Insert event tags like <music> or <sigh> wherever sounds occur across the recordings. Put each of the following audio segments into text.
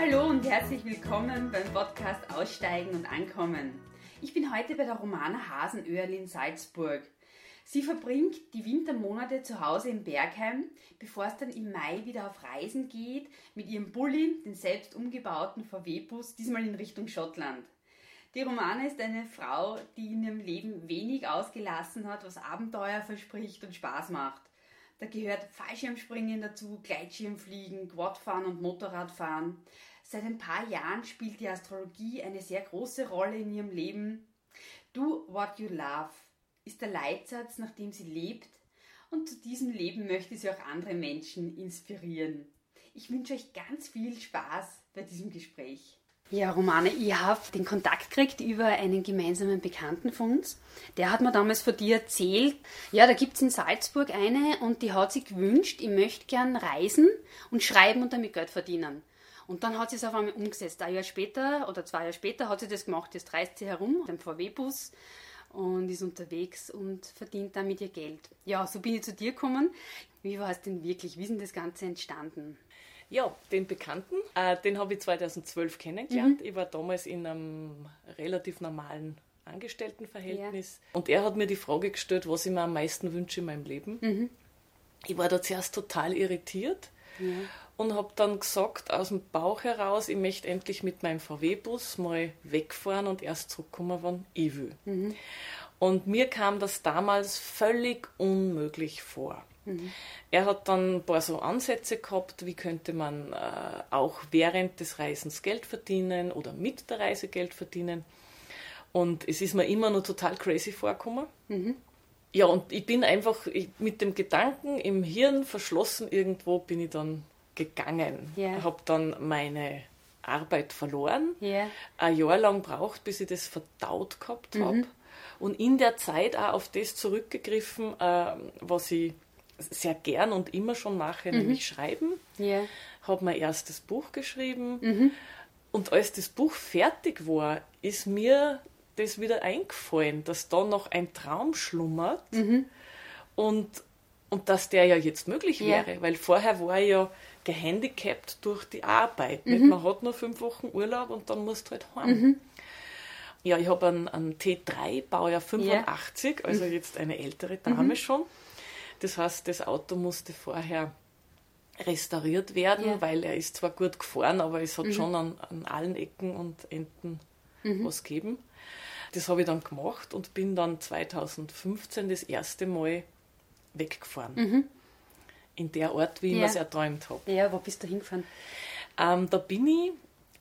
hallo und herzlich willkommen beim Podcast Aussteigen und Ankommen. Ich bin heute bei der Romana Hasenöhrl in Salzburg. Sie verbringt die Wintermonate zu Hause in Bergheim, bevor es dann im Mai wieder auf Reisen geht mit ihrem Bulli, den selbst umgebauten VW-Bus, diesmal in Richtung Schottland. Die Romane ist eine Frau, die in ihrem Leben wenig ausgelassen hat, was Abenteuer verspricht und Spaß macht. Da gehört Fallschirmspringen dazu, Gleitschirmfliegen, Quadfahren und Motorradfahren. Seit ein paar Jahren spielt die Astrologie eine sehr große Rolle in ihrem Leben. Do what you love ist der Leitsatz, nach dem sie lebt und zu diesem Leben möchte sie auch andere Menschen inspirieren. Ich wünsche euch ganz viel Spaß bei diesem Gespräch. Ja, Romane, ich habe den Kontakt gekriegt über einen gemeinsamen Bekannten von uns. Der hat mir damals von dir erzählt, ja, da gibt es in Salzburg eine und die hat sich gewünscht, ich möchte gern reisen und schreiben und damit Geld verdienen. Und dann hat sie es auf einmal umgesetzt. Ein Jahr später oder zwei Jahre später hat sie das gemacht. Jetzt reist sie herum mit dem VW-Bus und ist unterwegs und verdient damit ihr Geld. Ja, so bin ich zu dir gekommen. Wie war es denn wirklich? Wie ist denn das Ganze entstanden? Ja, den Bekannten, äh, den habe ich 2012 kennengelernt. Mhm. Ich war damals in einem relativ normalen Angestelltenverhältnis. Ja. Und er hat mir die Frage gestellt, was ich mir am meisten wünsche in meinem Leben. Mhm. Ich war da zuerst total irritiert. Ja und habe dann gesagt, aus dem Bauch heraus, ich möchte endlich mit meinem VW-Bus mal wegfahren und erst zurückkommen, wann ich will. Mhm. Und mir kam das damals völlig unmöglich vor. Mhm. Er hat dann ein paar so Ansätze gehabt, wie könnte man äh, auch während des Reisens Geld verdienen oder mit der Reise Geld verdienen. Und es ist mir immer nur total crazy vorgekommen. Mhm. Ja, und ich bin einfach ich, mit dem Gedanken im Hirn verschlossen irgendwo, bin ich dann gegangen. Yeah. Habe dann meine Arbeit verloren. Yeah. Ein Jahr lang braucht, bis ich das verdaut gehabt mhm. habe. Und in der Zeit auch auf das zurückgegriffen, äh, was ich sehr gern und immer schon mache, mhm. nämlich schreiben. Yeah. Habe mein erstes Buch geschrieben. Mhm. Und als das Buch fertig war, ist mir das wieder eingefallen, dass da noch ein Traum schlummert mhm. und, und dass der ja jetzt möglich wäre. Weil vorher war ich ja gehandicapt durch die Arbeit. Mhm. Man hat nur fünf Wochen Urlaub und dann musst du halt heim. Mhm. Ja, ich habe einen, einen, T3, Baujahr 85, ja. also mhm. jetzt eine ältere Dame mhm. schon. Das heißt, das Auto musste vorher restauriert werden, ja. weil er ist zwar gut gefahren, aber es hat mhm. schon an, an, allen Ecken und Enden mhm. was gegeben. Das habe ich dann gemacht und bin dann 2015 das erste Mal weggefahren. In der Ort, wie ich ja. mir es erträumt habe. Ja, wo bist du hingefahren? Ähm, da bin ich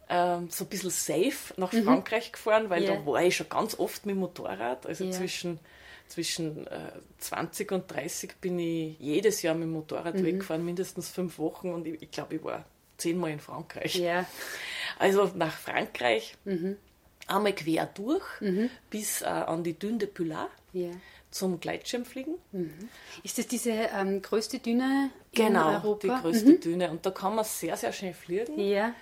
ähm, so ein bisschen safe nach mhm. Frankreich gefahren, weil ja. da war ich schon ganz oft mit dem Motorrad. Also ja. zwischen, zwischen äh, 20 und 30 bin ich jedes Jahr mit dem Motorrad mhm. weggefahren, mindestens fünf Wochen und ich, ich glaube, ich war zehnmal in Frankreich. Ja. Also nach Frankreich. Mhm. Einmal quer durch mhm. bis äh, an die Dune de Pilat. Ja zum Gleitschirmfliegen. Mhm. Ist das diese ähm, größte Düne genau, in Europa? Genau, die größte mhm. Düne. Und da kann man sehr, sehr schnell fliegen. Ja.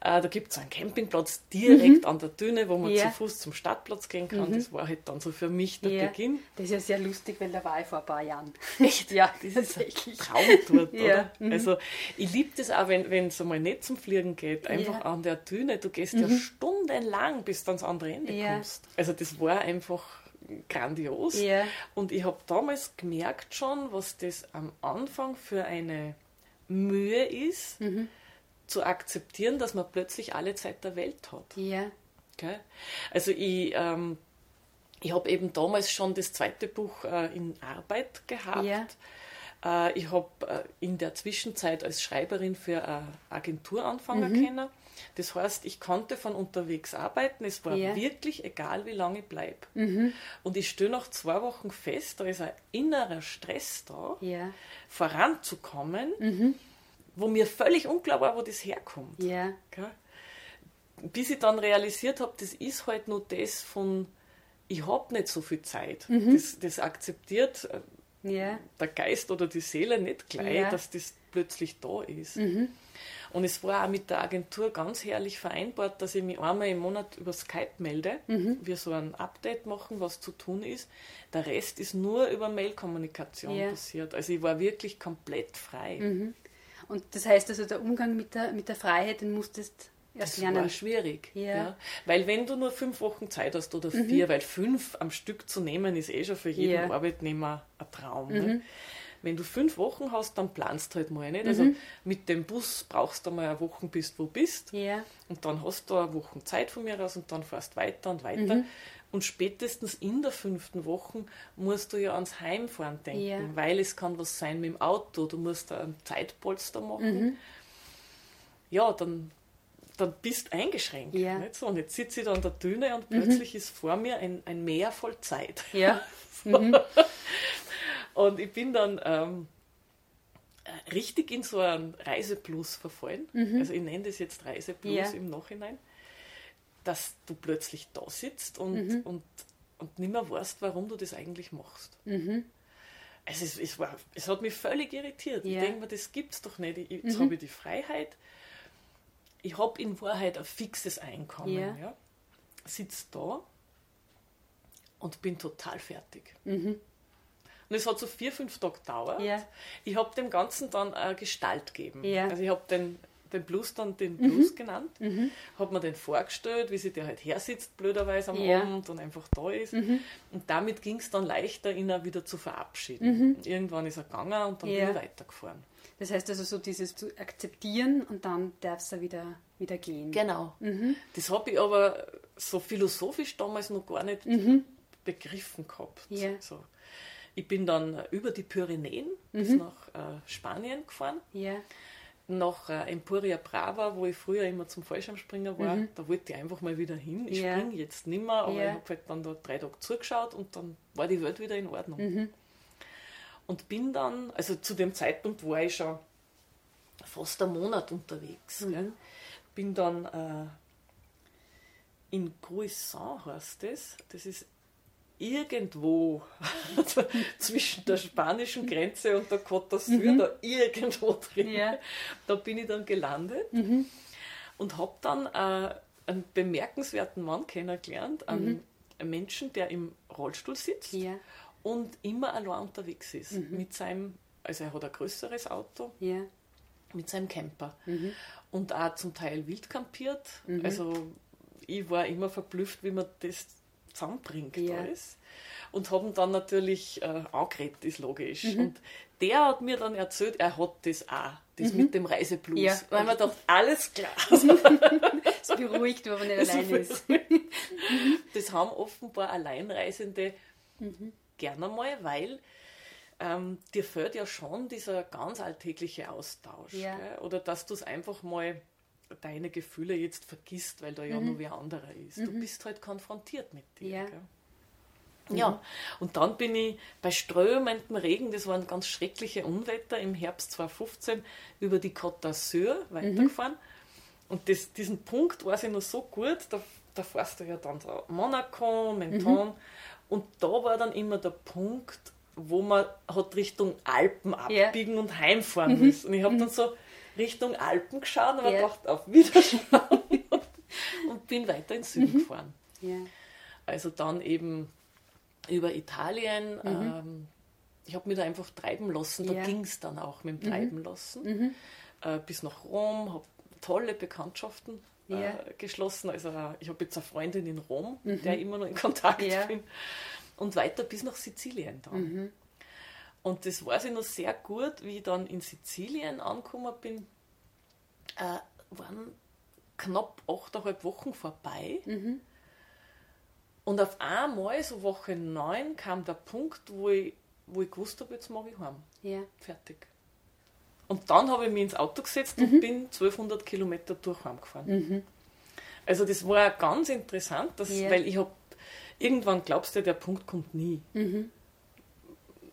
Äh, da gibt es einen Campingplatz direkt mhm. an der Düne, wo man ja. zu Fuß zum Stadtplatz gehen kann. Mhm. Das war halt dann so für mich der ja. Beginn. Das ist ja sehr lustig, weil da war ich vor ein paar Jahren. <laughs> Echt? ja, das ist ein Traum dort, <laughs> oder? Mhm. Also ich liebe das auch, wenn es einmal nicht zum Fliegen geht, einfach an der Düne. Du gehst ja mhm. stundenlang, bis du ans andere Ende kommst. Also das war einfach grandios. Ja. Und ich habe damals gemerkt schon, was das am Anfang für eine Mühe ist, mhm. zu akzeptieren, dass man plötzlich alle Zeit der Welt hat. Ja. Okay? Also ich, ähm, ich habe eben damals schon das zweite Buch äh, in Arbeit gehabt. Ja. Äh, ich habe äh, in der Zwischenzeit als Schreiberin für eine Agentur anfangen mhm. können. Das heißt, ich konnte von unterwegs arbeiten. Es war ja. wirklich egal, wie lange ich bleibe. Mhm. Und ich stehe nach zwei Wochen fest, da ist ein innerer Stress da, ja. voranzukommen, mhm. wo mir völlig unklar war, wo das herkommt. Ja. Bis ich dann realisiert habe, das ist halt nur das von, ich habe nicht so viel Zeit. Mhm. Das, das akzeptiert äh, der Geist oder die Seele nicht gleich, dass das plötzlich da ist. Mhm. Und es war auch mit der Agentur ganz herrlich vereinbart, dass ich mich einmal im Monat über Skype melde, mhm. wir so ein Update machen, was zu tun ist. Der Rest ist nur über Mailkommunikation ja. passiert. Also ich war wirklich komplett frei. Mhm. Und das heißt also, der Umgang mit der, mit der Freiheit, den musstest das lernen. war schwierig. Ja. ja. Weil wenn du nur fünf Wochen Zeit hast oder mhm. vier, weil fünf am Stück zu nehmen, ist eh schon für jeden ja. Arbeitnehmer ein Traum. Ne? Mhm. Wenn du fünf Wochen hast, dann planst halt mal nicht. Also mhm. mit dem Bus brauchst du mal eine Woche, bis du wo bist. Ja. Und dann hast du eine Woche Zeit von mir aus und dann fährst weiter und weiter. Mhm. Und spätestens in der fünften Woche musst du ja ans Heimfahren denken, ja. weil es kann was sein mit dem Auto. Du musst da ein Zeitpolster machen. Mhm. Ja, dann dann bist du eingeschränkt. Ja. Nicht so, und jetzt sitze ich da an der Düne und mhm. plötzlich ist vor mir ein, ein Meer voll Zeit. Ja. <laughs> Mhm. Und ich bin dann ähm, richtig in so einen Reiseplus verfallen. Mhm. Also ich nenne das jetzt Reiseplus ja. im Nachhinein, dass du plötzlich da sitzt und, mhm. und, und nicht mehr weißt, warum du das eigentlich machst. Mhm. Also es, es, war, es hat mich völlig irritiert. Ja. Ich denke mir, das gibt es doch nicht. Ich, jetzt mhm. habe ich die Freiheit, ich habe in Wahrheit ein fixes Einkommen. Ja. Ja. Sitze da und bin total fertig. Und es hat so vier, fünf Tage gedauert. Ja. Ich habe dem Ganzen dann eine Gestalt gegeben. Ja. Also ich habe den, den Blues dann den mhm. Blues mhm. genannt, mhm. habe mir den vorgestellt, wie sich der halt her sitzt, blöderweise am ja. Abend und einfach da ist. Mhm. Und damit ging es dann leichter, ihn auch wieder zu verabschieden. Mhm. Irgendwann ist er gegangen und dann bin ich weitergefahren. Das heißt also so dieses zu akzeptieren und dann darf es wieder, wieder gehen. Genau. Mhm. Das habe ich aber so philosophisch damals noch gar nicht begriffen gehabt. Ja. So. Ich bin dann über die Pyrenäen mhm. bis nach äh, Spanien gefahren. Ja. Nach äh, Emporia Brava, wo ich früher immer zum Fallschirmspringer war, mhm. da wollte ich einfach mal wieder hin. Ich ja. springe jetzt nicht mehr, aber ja. ich habe halt dann da drei Tage zugeschaut und dann war die Welt wieder in Ordnung. Mhm. Und bin dann, also zu dem Zeitpunkt war ich schon fast einen Monat unterwegs. Mhm. Bin dann äh, in Gruissan heißt das. Das ist irgendwo <laughs> zwischen der spanischen Grenze und der Côte d'Azur, mhm. da irgendwo drin. Ja. Da bin ich dann gelandet mhm. und habe dann äh, einen bemerkenswerten Mann kennengelernt, einen mhm. Menschen, der im Rollstuhl sitzt ja und immer allein unterwegs ist. Mhm. Mit seinem, also er hat ein größeres Auto, ja. mit seinem Camper. Mhm. Und auch zum Teil wild campiert. Mhm. Also ich war immer verblüfft, wie man das zusammenbringt ja. alles. Und haben dann natürlich äh, angeredet, ist logisch. Mhm. Und der hat mir dann erzählt, er hat das auch, das mhm. mit dem Reiseblues. Ja. Weil man dachte, alles klar. <laughs> Es beruhigt, wenn man nicht allein <laughs> ist. <laughs> das haben offenbar Alleinreisende mhm gerne mal, weil ähm, dir fehlt ja schon dieser ganz alltägliche Austausch. Ja. Oder dass du es einfach mal deine Gefühle jetzt vergisst, weil da ja mhm. nur wer anderer ist. Mhm. Du bist halt konfrontiert mit dir. Ja. Mhm. Ja, und dann bin ich bei strömendem Regen, das waren ganz schreckliche Unwetter im Herbst 2015, über die Côte d'Azur weitergefahren. Mhm. Und das, diesen Punkt weiß ich noch so gut, da, da fährst du ja dann so Monaco, Menton, mhm. Und da war dann immer der Punkt, wo man hat Richtung Alpen abbiegen yeah. und heimfahren mhm. müssen. Und ich habe mhm. dann so Richtung Alpen geschaut yeah. habe gedacht, auf Wiederschauen <laughs> und bin weiter in Süden mhm. gefahren. Yeah. Also dann eben über Italien. Mhm. Ähm, ich habe mich da einfach treiben lassen, da ging es dann auch mit dem mhm. Treiben lassen. Mhm. Äh, bis nach Rom, habe tolle Bekanntschaften ja. äh, geschlossen. Also ich habe jetzt eine Freundin in Rom, mhm. der ich immer noch in Kontakt ja. bin. Und weiter bis nach Sizilien dann. Und das weiß ich noch sehr gut, wie ich dann in Sizilien angekommen bin, äh, waren knapp achteinhalb Wochen vorbei. Mhm. Und auf einmal, so Woche 9, kam der Punkt, wo ich, wo ich gewusst habe, jetzt mag ich heim. Ja. Fertig. Und dann habe ich mich ins Auto gesetzt und mhm. bin 1200 Kilometer durch heimgefahren. Mhm. Also das war ganz interessant, dass, ja. weil ich habe, irgendwann glaubst du, der Punkt kommt nie. Mhm.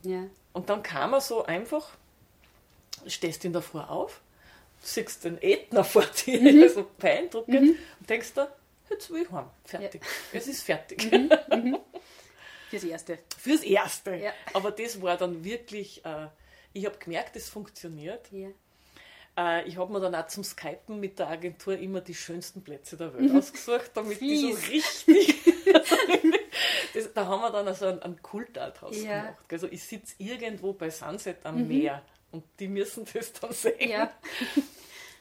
Ja. Und dann kam er so einfach, stehst in der Früh auf, siehst den Ätna <laughs> vor dir, mhm. also beeindruckend, mhm. und denkst da, jetzt will ich heim, fertig. Ja. <laughs> Es ist fertig. Mhm. Mhm. Fürs Erste. Fürs Erste. Ja. Aber das war dann wirklich... Äh, ich habe gemerkt, es funktioniert. Ja. Äh, ich habe mir dann auch zum Skypen mit der Agentur immer die schönsten Plätze der Welt ausgesucht, damit Fies. die so richtig. <laughs> das, da haben wir dann also ein, ein Kultarthaus ja. gemacht. Also ich sitze irgendwo bei Sunset am mhm. Meer und die müssen das dann sehen. Ja. <laughs>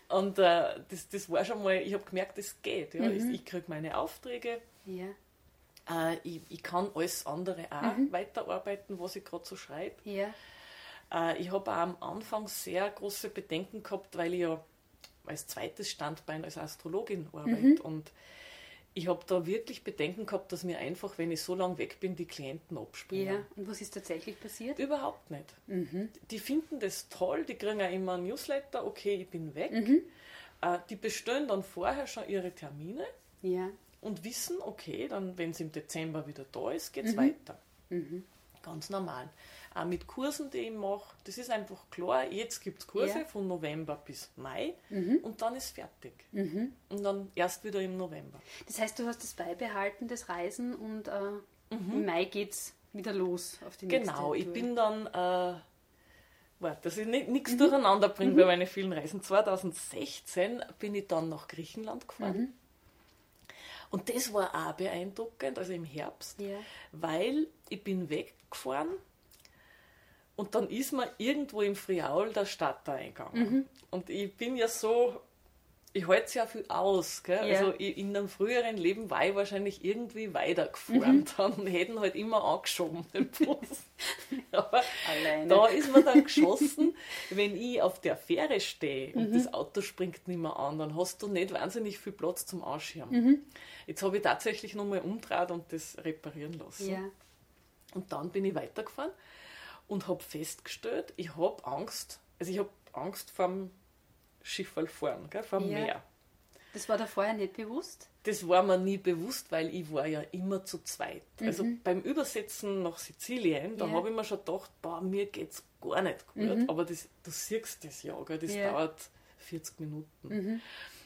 Und äh, das, das war schon mal, ich habe gemerkt, das geht. Ja. Ich, ich kriege meine Aufträge. Ja. Äh, ich, ich kann alles andere auch weiterarbeiten, was ich gerade so schreibe. Ja. Äh, ich habe am Anfang sehr große Bedenken gehabt, weil ich ja als zweites Standbein als Astrologin arbeite. Und ich habe da wirklich Bedenken gehabt, dass mir einfach, wenn ich so lange weg bin, die Klienten abspringen. Ja. Und was ist tatsächlich passiert? Überhaupt nicht. Die finden das toll, die kriegen auch immer ein Newsletter, okay, ich bin weg. Äh, die bestellen dann vorher schon ihre Termine Ja. und wissen, okay, dann, wenn es im Dezember wieder da ist, geht es weiter. Ganz normal. Auch mit Kursen, die ich mache, das ist einfach klar, jetzt gibt es Kurse Ja. von November bis Mai und dann ist fertig. Und dann erst wieder im November. Das heißt, du hast das beibehalten, das Reisen, und äh, im Mai geht's wieder los auf die nächste Genau, ich Tour. bin dann, äh, warte, dass ich nichts durcheinander bringe bei meinen vielen Reisen. 2016 bin ich dann nach Griechenland gefahren. Und das war auch beeindruckend, also im Herbst, Ja. weil ich bin weggefahren und dann ist mir irgendwo im Friaul der Stadt eingegangen. Und ich bin ja so, ich halte es ja viel aus. Gell? Ja. Also ich, in einem früheren Leben war ich wahrscheinlich irgendwie weitergefahren. Dann hätten halt immer angeschoben den <laughs> Bus. Aber Alleine. da ist mir dann geschossen, wenn ich auf der Fähre stehe und das Auto springt nicht mehr an, dann hast du nicht wahnsinnig viel Platz zum Ausschirmen. Jetzt habe ich tatsächlich nochmal umgedreht und das reparieren lassen. Ja. Und dann bin ich weitergefahren und habe festgestellt, ich habe Angst, also ich habe Angst vorm Schifferl fahren, gell, vom Ja. Meer. Das war da vorher nicht bewusst? Das war mir nie bewusst, weil ich war ja immer zu zweit. Also beim Übersetzen nach Sizilien, da Mhm. Ja. habe ich mir schon gedacht, boah, mir geht's gar nicht gut. Aber das, du siehst das ja, gell? das Mhm. Ja. Mhm. dauert 40 Minuten.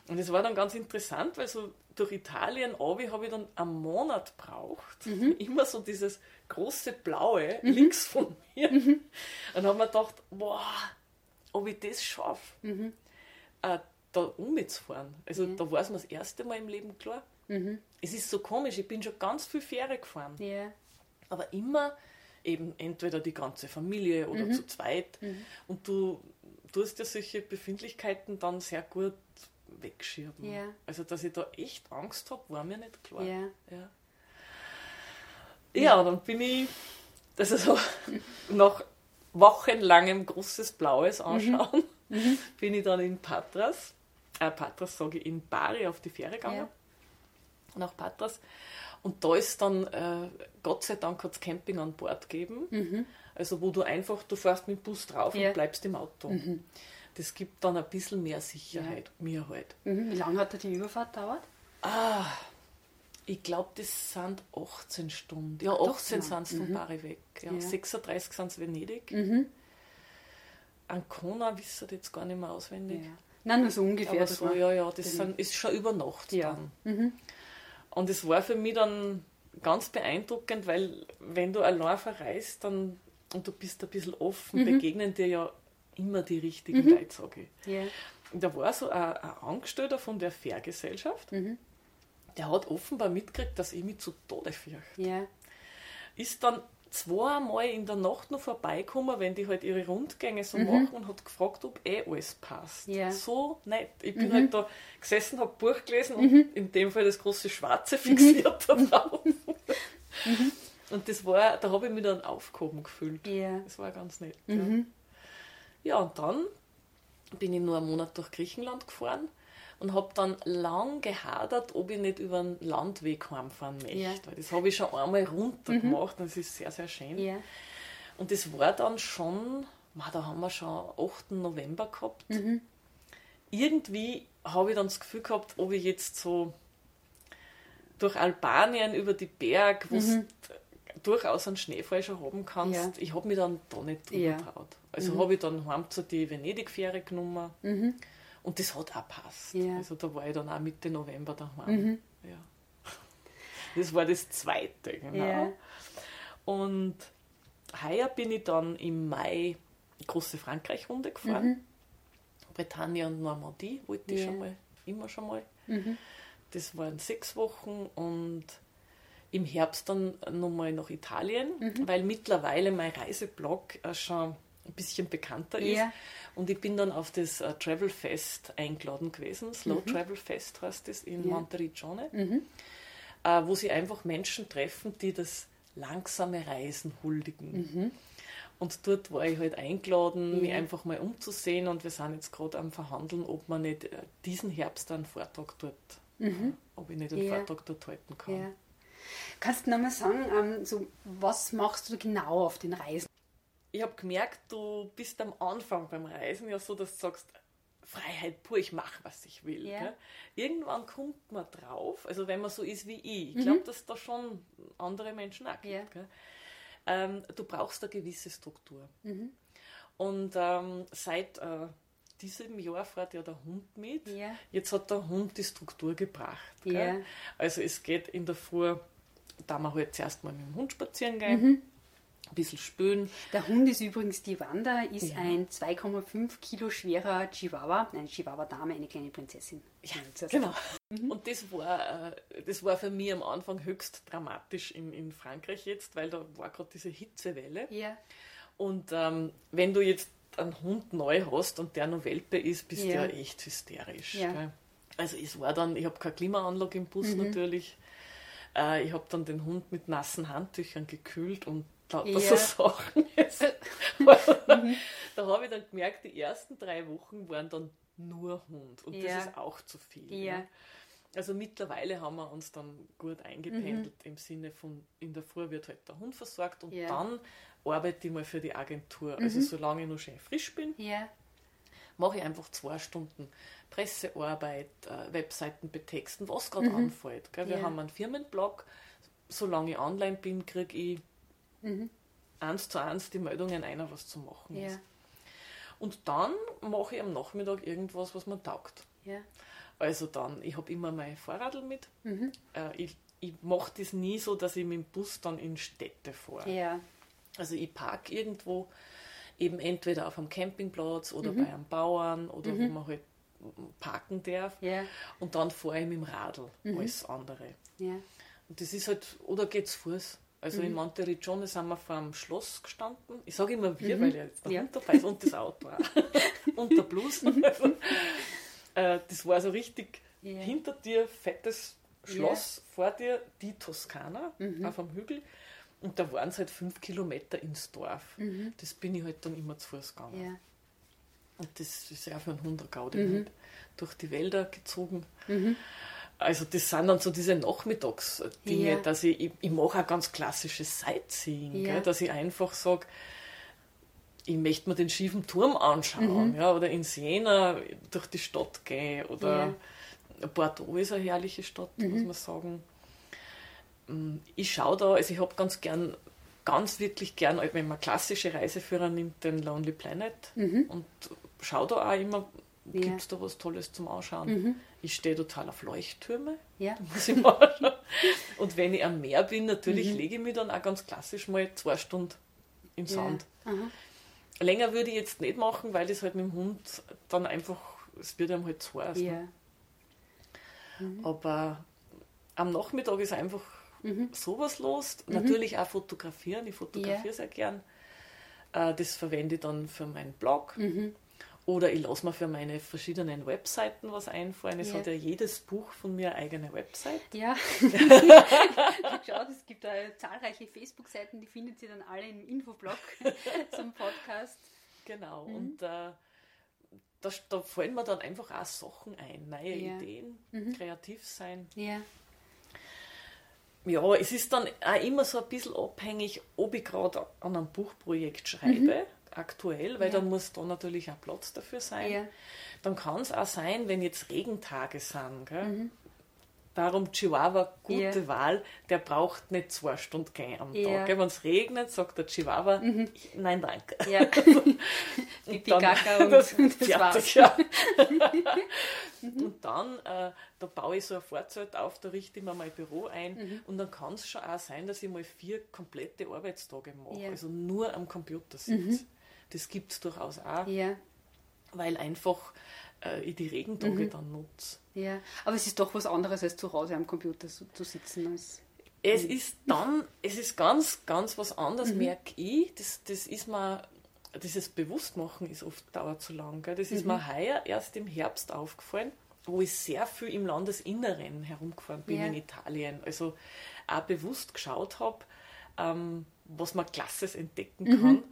Und es war dann ganz interessant, weil so durch Italien runter habe ich dann einen Monat braucht. Mhm. <laughs> Immer so dieses große Blaue links von mir. Mhm. Und habe mir gedacht, boah, ob ich das schaffe, Mhm. äh, da umzufahren. Also da war es mir das erste Mal im Leben klar. Es ist so komisch, ich bin schon ganz viel Fähre gefahren, Ja. aber immer eben entweder die ganze Familie oder Mhm. zu zweit. Und du tust ja solche Befindlichkeiten dann sehr gut wegschieben. Ja. Also, dass ich da echt Angst habe, war mir nicht klar. Ja. Ja, ja dann bin ich, das ist so, <laughs> nach wochenlangem großes Blaues anschauen, bin ich dann in Patras, äh, Patras sage ich, in Bari auf die Fähre gegangen, Ja. nach Patras. Und da ist dann, äh, Gott sei Dank hat es Camping an Bord gegeben, also wo du einfach, du fährst mit dem Bus drauf Ja. und bleibst im Auto. Das gibt dann ein bisschen mehr Sicherheit, mir halt. Mhm. Wie lange hat da die Überfahrt dauert? Ah, ich glaube, das sind 18 Stunden. Ja, Doch, 18 ja. sind es von Bari weg. Ja, Ja. 36 sind es Venedig. Mhm. Ancona wisst ihr jetzt gar nicht mehr auswendig. Ja. Nein, nur so ungefähr. Aber das so, ja, ja, das sind, ist schon über Nacht Ja. dann. Und es war für mich dann ganz beeindruckend, weil wenn du allein verreist dann, und du bist ein bisschen offen, begegnen dir ja immer die richtigen Leute, sage ich. Ja. Und da war so ein, ein Angestellter von der Fährgesellschaft, der hat offenbar mitgekriegt, dass ich mich zu Tode fürchte. Ja. Ist dann zweimal in der Nacht noch vorbeigekommen, wenn die halt ihre Rundgänge so machen und hat gefragt, ob eh alles passt. Ja. So nett. Ich bin halt da gesessen, habe Buch gelesen und in dem Fall das große Schwarze fixiert <laughs> da drauf. Und das war, da habe ich mich dann aufgehoben gefühlt. Ja. Das war ganz nett. Ja. Ja, und dann bin ich nur einen Monat durch Griechenland gefahren und habe dann lang gehadert, ob ich nicht über einen Landweg heimfahren möchte. Ja. Weil das habe ich schon einmal runter gemacht und es ist sehr, sehr schön. Ja. Und das war dann schon, ma, da haben wir schon 8. November gehabt. Irgendwie habe ich dann das Gefühl gehabt, ob ich jetzt so durch Albanien über die Berg, wo du durchaus einen Schneefall schon haben kannst, Ja. ich habe mich dann da nicht drüber Ja. getraut. Also habe ich dann heim zu die Venedig-Fähre genommen und das hat auch passt. Ja. Also da war ich dann auch Mitte November daheim. Ja. <laughs> Das war das zweite, genau. Und heuer bin ich dann im Mai große Frankreich-Runde gefahren. Bretagne und Normandie wollte ich schon mal, immer schon mal. Das waren sechs Wochen und im Herbst dann nochmal nach Italien, weil mittlerweile mein Reiseblog äh, schon ein bisschen bekannter ist. Ja. Und ich bin dann auf das uh, Travel Fest eingeladen gewesen. Slow mhm. Travel Fest heißt das in ja. Monteriggione, mhm. uh, wo sie einfach Menschen treffen, die das langsame Reisen huldigen. Mhm. Und dort war ich halt eingeladen, mich einfach mal umzusehen und wir sind jetzt gerade am Verhandeln, ob man nicht äh, diesen Herbst einen Vortrag dort, mhm. ob ich nicht einen ja. Vortrag dort halten kann. Kannst du nochmal sagen, ähm, so, was machst du genau auf den Reisen? Ich habe gemerkt, du bist am Anfang beim Reisen ja so, dass du sagst, Freiheit pur, ich mache, was ich will. Ja. Irgendwann kommt man drauf, also wenn man so ist wie ich, ich glaube, mhm. dass da schon andere Menschen auch gibt. Ja. Ähm, du brauchst eine gewisse Struktur. Mhm. Und ähm, seit äh, diesem Jahr fährt ja der Hund mit. Ja. Jetzt hat der Hund die Struktur gebracht. Also es geht in der Früh, da wir halt zuerst mal mit dem Hund spazieren gehen. Mhm ein bisschen spülen. Der Hund ist übrigens die Wanda, ist ja. ein 2,5 Kilo schwerer Chihuahua, eine Chihuahua-Dame, eine kleine Prinzessin. Ja, genau. Mhm. Und das war, äh, das war für mich am Anfang höchst dramatisch in, in Frankreich jetzt, weil da war gerade diese Hitzewelle. Ja. Und ähm, wenn du jetzt einen Hund neu hast und der noch Welpe ist, bist ja. du ja echt hysterisch. Ja. Also es war dann, ich habe keine Klimaanlage im Bus mhm. natürlich. Äh, ich habe dann den Hund mit nassen Handtüchern gekühlt und lauter ja. so <laughs> Sachen. <laughs> <laughs> Da habe ich dann gemerkt, die ersten drei Wochen waren dann nur Hund und ja. das ist auch zu viel. Ja. Ne? Also mittlerweile haben wir uns dann gut eingependelt mhm. im Sinne von, in der Früh wird halt der Hund versorgt und ja. dann arbeite ich mal für die Agentur. Also mhm. Also solange ich noch schön frisch bin, ja. Mache ich einfach zwei Stunden Pressearbeit, äh, Webseiten betexten, was gerade mhm. anfällt. Gell? Wir haben einen Firmenblog, solange ich online bin, kriege ich mhm. eins zu eins die Meldungen einer, was zu machen ja. ist. Und dann mache ich am Nachmittag irgendwas, was mir taugt. Ja. Also dann, ich habe immer mein Fahrradl mit. Mhm. Äh, ich ich mache das nie so, dass ich mit dem Bus dann in Städte fahre. Ja. Also ich parke irgendwo, eben entweder auf einem Campingplatz oder mhm. bei einem Bauern oder mhm. wo man halt parken darf. Ja. Und dann fahre ich mit dem Radl, mhm. alles andere. Ja. Und das ist halt, oder geht's Fuß? Also mhm. in Monteriggione sind wir vor dem Schloss gestanden. Ich sage immer wir, mhm. weil jetzt der ja. Dabei ist und das Auto auch. <laughs> und der Blues. Mhm. Also, <laughs> äh, das war so richtig hinter dir fettes Schloss, vor dir die Toskana mhm. auf einem Hügel. Und da waren es halt fünf Kilometer ins Dorf. Mhm. Das bin ich halt dann immer zu Fuß gegangen. Yeah. Und das ist ja für einen Hund Gaudi mhm. halt durch die Wälder gezogen. Mhm. Also das sind dann so diese Nachmittagsdinge, ja. dass ich, ich, ich mache auch ganz klassisches Sightseeing, ja. gell, dass ich einfach sage, ich möchte mir den schiefen Turm anschauen, mhm. ja, oder in Siena durch die Stadt gehen, oder ja. Bordeaux ist eine herrliche Stadt, mhm. muss man sagen. Mm, ich schaue da, also ich habe ganz gern, ganz wirklich gern, wenn man klassische Reiseführer nimmt, den Lonely Planet mhm. und schaue da auch immer, ja. gibt es da was Tolles zum Anschauen. Mhm. Ich stehe total auf Leuchttürme. Ja. <laughs> Muss ich mal Und wenn ich am Meer bin, natürlich mhm. lege ich mich dann auch ganz klassisch mal zwei Stunden im Sand. Ja. Länger würde ich jetzt nicht machen, weil das halt mit dem Hund dann einfach, es wird einem halt zu heiß. Ja. Ne? Mhm. Aber am Nachmittag ist einfach mhm. sowas los. Mhm. Natürlich auch fotografieren. Ich fotografiere sehr gern. Äh, das verwende ich dann für meinen Blog. Mhm. Oder ich lasse mir für meine verschiedenen Webseiten was einfallen. Es ja. hat ja jedes Buch von mir eine eigene Website. Ja. <laughs> <laughs> Schaut, es gibt zahlreiche Facebook-Seiten, die findet ihr dann alle im Infoblog <laughs> zum Podcast. Genau. Mhm. Und äh, da, da, fallen mir dann einfach auch Sachen ein, neue ja. Ideen, mhm. kreativ sein. Ja. Ja, es ist dann auch immer so ein bisschen abhängig, ob ich gerade an einem Buchprojekt schreibe. Mhm aktuell, weil ja. dann muss da natürlich auch Platz dafür sein. Ja. Dann kann es auch sein, wenn jetzt Regentage sind. Mhm. Darum Chihuahua, gute ja. Wahl, der braucht nicht zwei Stunden gehen am Tag. Wenn es regnet, sagt der Chihuahua, mhm. nein, danke. Ja. <laughs> und dann, und <laughs> das, fertig, ja. <laughs> mhm. Und dann, äh, da baue ich so ein Vorzelt auf, da richte ich mir mein Büro ein mhm. und dann kann es schon auch sein, dass ich mal vier komplette Arbeitstage mache, also nur am Computer sitze. Mhm. Das gibt es durchaus auch. Weil einfach äh, ich die Regentage mhm. dann nutze. Ja, aber es ist doch was anderes, als zu Hause am Computer zu, zu sitzen. Als es mhm. ist dann, es ist ganz, ganz was anderes, mhm. merke ich. Das, das ist mir dieses Bewusstmachen ist oft dauert zu lang. Gell? Das ist mhm. mir heuer erst im Herbst aufgefallen, wo ich sehr viel im Landesinneren herumgefahren bin ja. in Italien. Also auch bewusst geschaut habe, ähm, was man Klasses entdecken mhm. kann.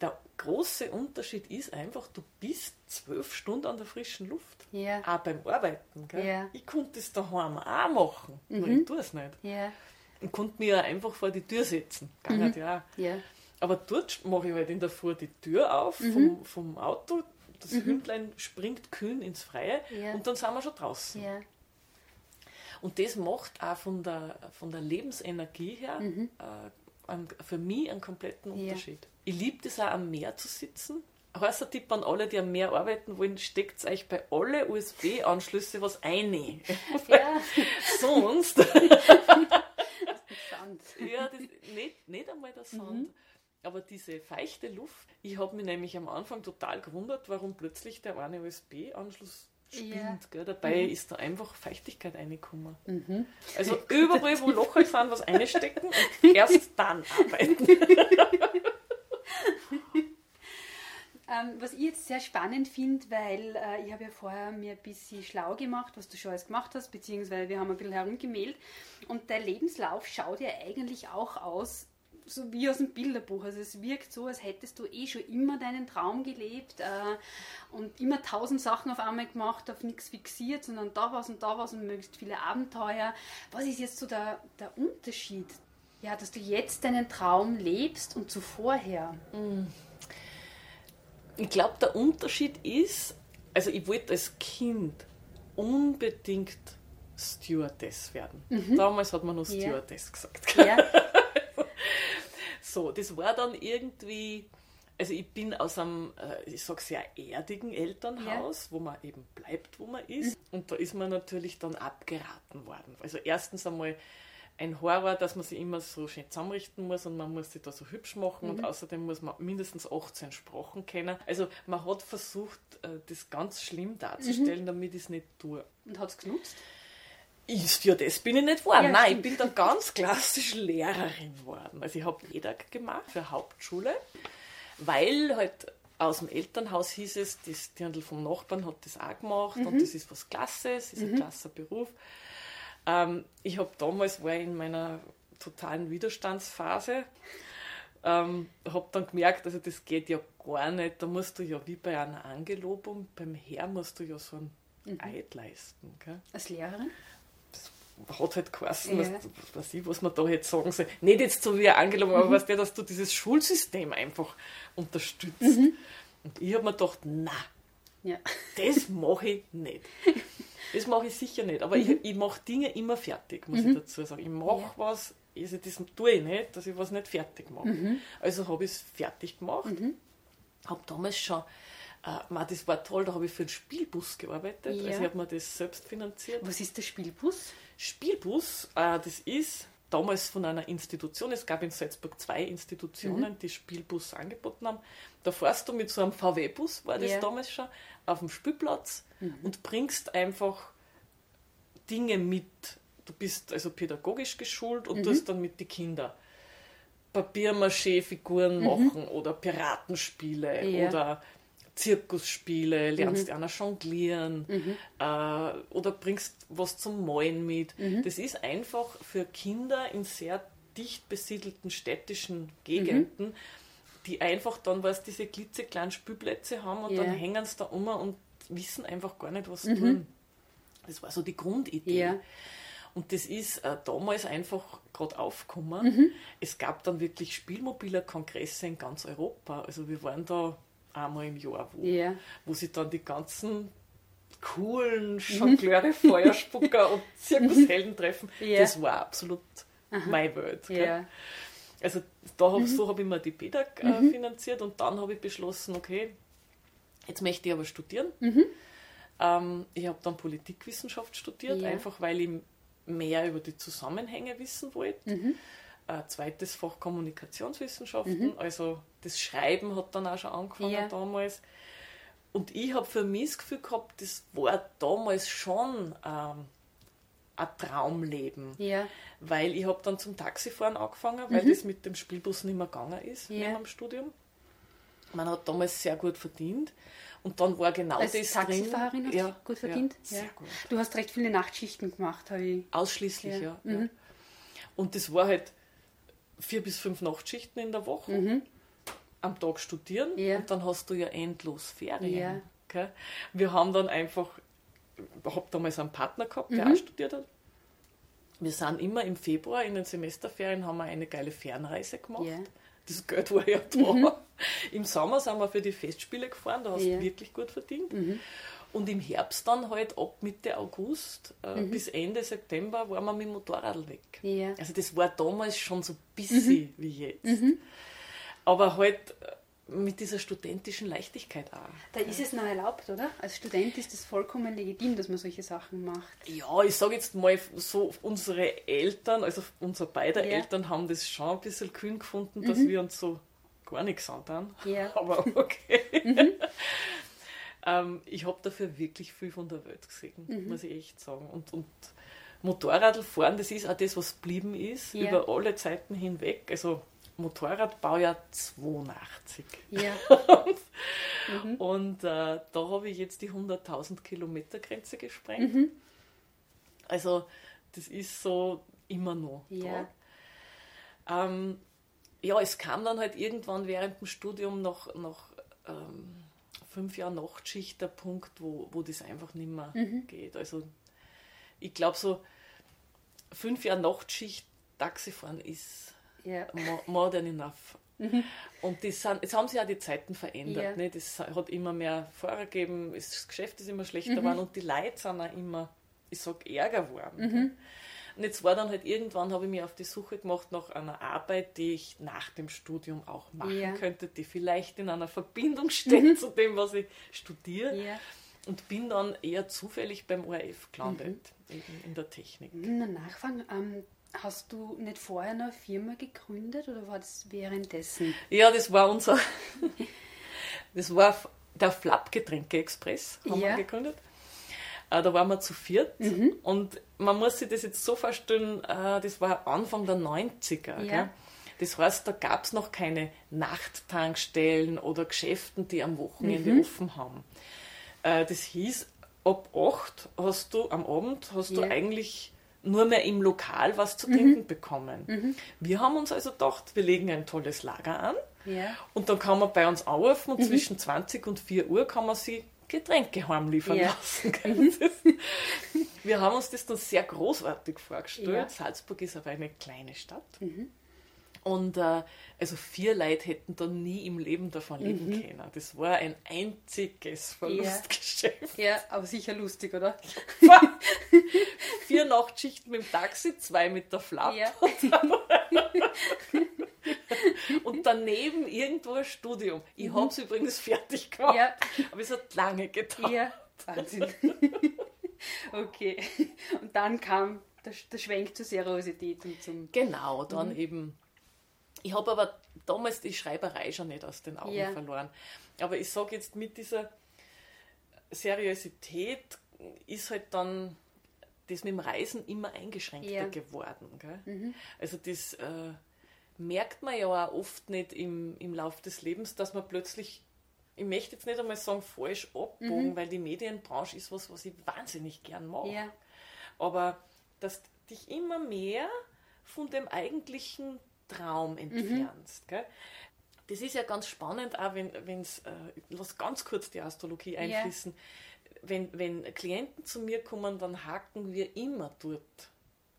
Der große Unterschied ist einfach, du bist zwölf Stunden an der frischen Luft. Ja. Auch beim Arbeiten. Ja. Ich konnte es daheim auch machen, mhm. nur ich tue es nicht. Ja. Und konnte mich ja einfach vor die Tür setzen. Ging mhm. ja. ja. Aber dort mache ich halt in der Früh die Tür auf mhm. vom, vom Auto, das mhm. Hündlein springt kühn ins Freie ja. und dann sind wir schon draußen. Ja. Und das macht auch von der, von der Lebensenergie her mhm. äh, für mich einen kompletten Unterschied. Ja. Ich liebe es auch am Meer zu sitzen. Heißer Tipp an alle, die am Meer arbeiten wollen, steckt euch bei alle USB-Anschlüsse was ein. Ja. <laughs> Sonst. <laughs> ja, das, nicht, nicht einmal der Sand. Mhm. Aber diese feuchte Luft, ich habe mich nämlich am Anfang total gewundert, warum plötzlich der eine USB-Anschluss spinnt. Ja. Dabei mhm. ist da einfach Feuchtigkeit reingekommen. Mhm. Also überall, wo Locher sind, was einstecken und <laughs> erst dann arbeiten. <laughs> ähm, was ich jetzt sehr spannend finde, weil äh, ich habe ja vorher mir ein bisschen schlau gemacht, was du schon alles gemacht hast, beziehungsweise wir haben ein bisschen herumgemeldet und der Lebenslauf schaut ja eigentlich auch aus so wie aus dem Bilderbuch. Also es wirkt so, als hättest du eh schon immer deinen Traum gelebt äh, und immer tausend Sachen auf einmal gemacht, auf nichts fixiert, sondern da was und da was und möglichst viele Abenteuer. Was ist jetzt so der, der Unterschied? Ja, dass du jetzt deinen Traum lebst und zuvorher. Mm. Ich glaube, der Unterschied ist, also ich wollte als Kind unbedingt Stewardess werden. Mhm. Damals hat man noch Stewardess ja. gesagt. Ja. So, das war dann irgendwie, also ich bin aus einem, äh, ich sag sehr erdigen Elternhaus, ja. wo man eben bleibt, wo man ist. Und da ist man natürlich dann abgeraten worden. Also erstens einmal ein Horror, dass man sich immer so schön zusammenrichten muss und man muss sich da so hübsch machen mhm. und außerdem muss man mindestens 18 Sprachen kennen. Also man hat versucht, äh, das ganz schlimm darzustellen, mhm. damit ich es nicht tue. Und hat es genutzt? Ist ja das bin ich nicht geworden. Ja, Nein, stimmt. ich bin dann ganz klassisch Lehrerin geworden. Also ich habe EDAG gemacht für Hauptschule, weil halt aus dem Elternhaus hieß es, das Dirndl vom Nachbarn hat das auch gemacht mhm. und das ist was Klasses, ist mhm. ein klasser Beruf. Ähm, ich habe damals, war in meiner totalen Widerstandsphase, ähm, habe dann gemerkt, also das geht ja gar nicht, da musst du ja wie bei einer Angelobung, beim Herr musst du ja so ein mhm. Eid leisten. Gell? Als Lehrerin? Hat halt geheißen, ja. was, was, ich, was man da jetzt sagen soll. Nicht jetzt so wie angelogen, aber mhm. weißt du, dass du dieses Schulsystem einfach unterstützt. Mhm. Und ich habe mir gedacht, na, ja. das mache ich nicht. Das mache ich sicher nicht. Aber mhm. ich, ich mache Dinge immer fertig, muss ich mhm. dazu sagen. Ich mache ja. was, also das tue ich nicht, dass ich was nicht fertig mache. Mhm. Also habe ich es fertig gemacht. Mhm. Habe damals schon äh, das war toll, da habe ich für den Spielbus gearbeitet. Ja. Also ich habe mir das selbst finanziert. Was ist der Spielbus? Spielbus, äh, das ist damals von einer Institution, es gab in Salzburg zwei Institutionen, mhm. die Spielbus angeboten haben. Da fährst du mit so einem VW-Bus, war das ja. damals schon, auf dem Spielplatz mhm. und bringst einfach Dinge mit. Du bist also pädagogisch geschult und mhm. tust dann mit den Kindern Papiermaché-Figuren mhm. machen oder Piratenspiele ja. oder Zirkusspiele, lernst mhm. einer jonglieren mhm. äh, oder bringst was zum Malen mit. Mhm. Das ist einfach für Kinder in sehr dicht besiedelten städtischen Gegenden, die einfach dann, was diese klitzekleinen Spielplätze haben und ja. dann hängen sie da um und wissen einfach gar nicht, was sie mhm. tun. Das war so die Grundidee. Ja. Und das ist äh, damals einfach gerade aufgekommen. Mhm. Es gab dann wirklich spielmobiler Kongresse in ganz Europa. Also wir waren da einmal im Jahr, wo, yeah. wo sie dann die ganzen coolen Jongleure, <laughs> Feuerspucker und Zirkushelden treffen. Yeah. Das war absolut Aha. meine Welt. Yeah. Also da hab, mhm. so habe ich mir die PEDAG äh, mhm. finanziert und dann habe ich beschlossen, okay, jetzt möchte ich aber studieren. Mhm. Ähm, ich habe dann Politikwissenschaft studiert, einfach weil ich mehr über die Zusammenhänge wissen wollte. Mhm ein zweites Fach Kommunikationswissenschaften. Mhm. Also das Schreiben hat dann auch schon angefangen ja. damals. Und ich habe für mich das Gefühl gehabt, das war damals schon ähm, ein Traumleben. Ja. Weil ich habe dann zum Taxifahren angefangen, weil mhm. das mit dem Spielbus nicht mehr gegangen ist ja. während dem Studium. Man hat damals sehr gut verdient. Und dann war genau Als das Taxifahrerin drin. hast ja, gut verdient? Ja, gut. Du hast recht viele Nachtschichten gemacht, habe ich. Ausschließlich, Ja. ja. Und das war halt vier bis fünf Nachtschichten in der Woche. Am Tag studieren Mhm. Ja. und dann hast du ja endlos Ferien. Ja. Wir haben dann einfach, ich habe damals einen Partner gehabt, Mhm. der auch studiert hat. Wir sind immer im Februar in den Semesterferien haben wir eine geile Fernreise gemacht. Ja. Das Geld war ja da. Im Sommer sind wir für die Festspiele gefahren, da hast du wirklich gut verdient. Und im Herbst dann halt ab Mitte August äh, bis Ende September waren wir mit dem Motorrad weg. Ja. Also das war damals schon so busy wie jetzt. Aber halt äh, mit dieser studentischen Leichtigkeit auch. Da ist es noch erlaubt, oder? Als Student ist es vollkommen legitim, dass man solche Sachen macht. Ja, ich sage jetzt mal so, unsere Eltern, also unsere beide Ja. Eltern haben das schon ein bisschen kühn gefunden, dass wir uns so gar nichts antan. Ja. <laughs> Aber okay. Ähm, ich habe dafür wirklich viel von der Welt gesehen, muss ich echt sagen. Und, und Motorradl fahren, das ist auch das, was geblieben ist, Ja. über alle Zeiten hinweg. Also Motorradbaujahr 82. Ja. <laughs> Und äh, da habe ich jetzt die 100.000 Kilometer Grenze gesprengt. Mhm. Also das ist so immer noch Ja. da. Ähm, ja, es kam dann halt irgendwann während dem Studium noch, noch ähm, fünf Jahre Nachtschicht der Punkt, wo, wo das einfach nicht mehr Mhm. geht. Also ich glaube so, fünf Jahre Nachtschicht Taxifahren ist mo- more than enough. Und das sind, jetzt haben sich auch die Zeiten verändert. Ja. Ne? Das hat immer mehr Fahrer gegeben, das Geschäft ist immer schlechter geworden und die Leute sind auch immer, ich sag, ärger geworden. Und jetzt war dann halt irgendwann, habe ich mich auf die Suche gemacht nach einer Arbeit, die ich nach dem Studium auch machen Ja. könnte, die vielleicht in einer Verbindung <laughs> steht zu dem, was ich studiere. Ja. Und bin dann eher zufällig beim ORF gelandet, in, in der Technik. Na, nachfragen, ähm, hast du nicht vorher eine Firma gegründet oder war das währenddessen? Ja, das war unser. <laughs> Das war der Flap-Getränke-Express, haben Ja. wir gegründet. Äh, Da waren wir zu viert und man muss sich das jetzt so vorstellen, äh, das war Anfang der 90er. Ja. Das heißt, da gab es noch keine Nachttankstellen oder Geschäften, die am Wochenende offen haben. Äh, Das hieß, ab 8 hast du am Abend hast du Ja. eigentlich nur mehr im Lokal was zu trinken bekommen. Wir haben uns also gedacht, wir legen ein tolles Lager an Ja. und dann kann man bei uns anrufen und zwischen 20 und 4 Uhr kann man sich Getränke heimliefern Ja. lassen. <laughs> Das- Wir haben uns das dann sehr großartig vorgestellt. Ja. Salzburg ist aber eine kleine Stadt. Und äh, also vier Leute hätten da nie im Leben davon leben können. Das war ein einziges Verlustgeschäft. Ja, aber sicher lustig, oder? <laughs> Vier Nachtschichten mit dem Taxi, zwei mit der Flap Ja. <laughs> und daneben irgendwo ein Studium. Ich habe es übrigens fertig gemacht, Ja. aber es hat lange gedauert. Ja, Wahnsinn. <laughs> okay. Und dann kam der, der Schwenk zur Seriosität und zum. Genau, Mhm. dann eben. Ich habe aber damals die Schreiberei schon nicht aus den Augen Ja. verloren. Aber ich sage jetzt, mit dieser Seriosität ist halt dann das mit dem Reisen immer eingeschränkter Ja. Mhm. geworden. Gell? Also das äh, merkt man ja auch oft nicht im, im Lauf des Lebens, dass man plötzlich, ich möchte jetzt nicht einmal sagen falsch abbogen, weil die Medienbranche ist was, was ich wahnsinnig gern mache Mhm. Ja. aber dass dich immer mehr von dem eigentlichen Traum entfernst. Gell? Das ist ja ganz spannend, auch wenn es, äh, lass ganz kurz die Astrologie einfließen, wenn, wenn Klienten zu mir kommen, dann haken wir immer dort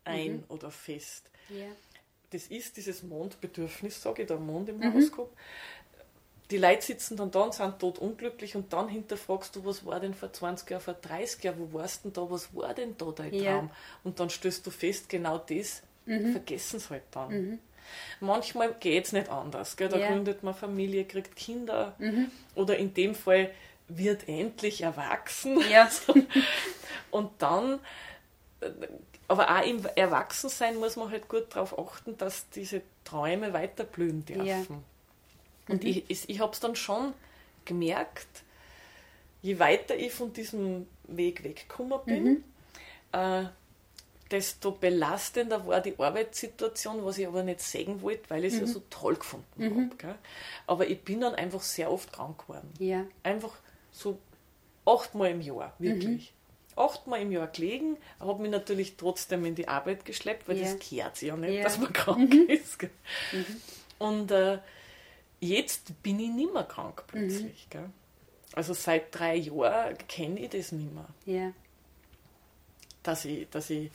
ein oder fest. Ja. Das ist dieses Mondbedürfnis, sage ich, der Mond im Horoskop. Die Leute sitzen dann da und sind tot unglücklich und dann hinterfragst du, was war denn vor 20 Jahren, vor 30 Jahren, wo warst denn da, was war denn da dein Ja. Traum? Und dann stößt du fest, genau das vergessen sie halt dann. Manchmal geht es nicht anders. Gell? Da Ja. gründet man Familie, kriegt Kinder oder in dem Fall wird endlich erwachsen. Ja. <laughs> Und dann, aber auch im Erwachsensein muss man halt gut darauf achten, dass diese Träume weiterblühen dürfen. Ja. Und ich, ich, ich habe es dann schon gemerkt, je weiter ich von diesem Weg weggekommen bin, äh, desto belastender war die Arbeitssituation, was ich aber nicht sagen wollte, weil ich es mhm. ja so toll gefunden mhm. habe. Aber ich bin dann einfach sehr oft krank geworden. Ja. Einfach so achtmal im Jahr, wirklich. Mhm. Achtmal im Jahr gelegen, habe mich natürlich trotzdem in die Arbeit geschleppt, weil ja. das gehört ja nicht, ja. dass man krank mhm. ist. Mhm. Und äh, jetzt bin ich nicht mehr krank plötzlich. Mhm. Also seit drei Jahren kenne ich das nicht mehr. Ja. Dass ich, dass ich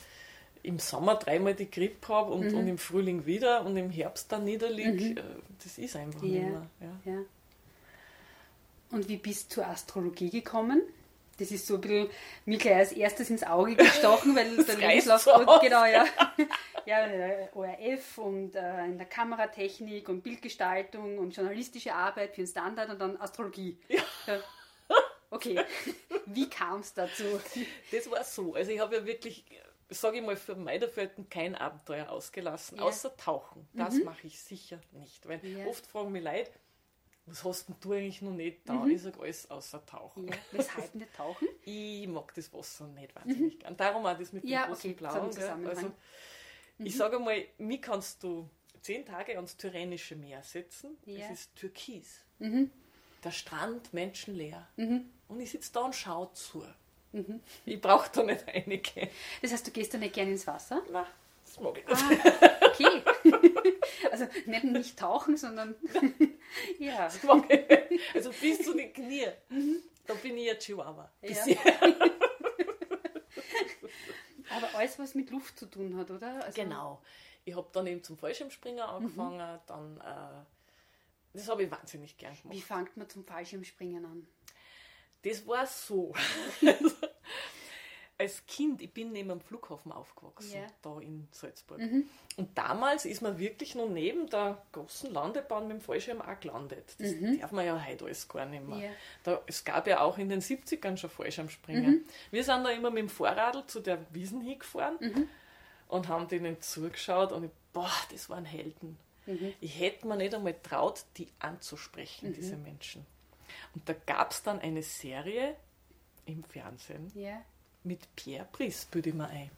im Sommer dreimal die Grippe habe und, mhm. und im Frühling wieder und im Herbst dann niederliege, mhm. Äh, das ist einfach ja. nicht mehr. Ja. ja. Und wie bist du zur Astrologie gekommen? Das ist so ein bisschen mir gleich als erstes ins Auge gestochen, weil <laughs> der Lebenslauf so gut, genau, ja. <laughs> ja, ORF und äh, in der Kameratechnik und Bildgestaltung und journalistische Arbeit für den Standard und dann Astrologie. Ja. Okay, <laughs> wie kam es dazu? Das war so. Also ich habe ja wirklich sage ich mal, für mein Dafürhalten kein Abenteuer ausgelassen, ja. außer Tauchen. Das mhm. mache ich sicher nicht. Weil ja. oft fragen mich Leute, was hast denn du eigentlich noch nicht da? Mhm. Ich sage alles außer Tauchen. Ja. Weshalb nicht tauchen? <laughs> Ich mag das Wasser nicht wahnsinnig mhm. gern. Darum auch das mit dem großen okay. Blauen. Also, ich mhm. sage mal, mich kannst du zehn Tage ans Tyrrhenische Meer setzen. Es ist türkis. Mhm. Der Strand menschenleer. Mhm. Und ich sitze da und schaue zu. Mhm. Ich brauche da nicht einige. Das heißt, du gehst da nicht gerne ins Wasser? Nein, das mag ich nicht. Ah, okay. <laughs> also nicht nicht tauchen, sondern <laughs> ja. Das mag ich nicht. Also bis zu den Knie. Mhm. Da bin ich ja Chihuahua. Ja. <laughs> Aber alles, was mit Luft zu tun hat, oder? Also genau. Ich habe dann eben zum Fallschirmspringen angefangen, mhm. dann äh, das habe ich wahnsinnig gern gemacht. Wie fängt man zum Fallschirmspringen an? Das war so. <laughs> Als Kind, ich bin neben dem Flughafen aufgewachsen, yeah. da in Salzburg. Mhm. Und damals ist man wirklich noch neben der großen Landebahn mit dem Fallschirm auch gelandet. Das mhm. darf man ja heute alles gar nicht mehr. Yeah. Da, es gab ja auch in den 70ern schon Fallschirmspringen. Mhm. Wir sind da immer mit dem Vorradl zu der Wiesen hingefahren mhm. und haben denen zugeschaut und ich, boah, das waren Helden. Mhm. Ich hätte mir nicht einmal traut, die anzusprechen, diese mhm. Menschen. Und da gab es dann eine Serie im Fernsehen yeah. mit Pierre Brice, bilde ich mir ein,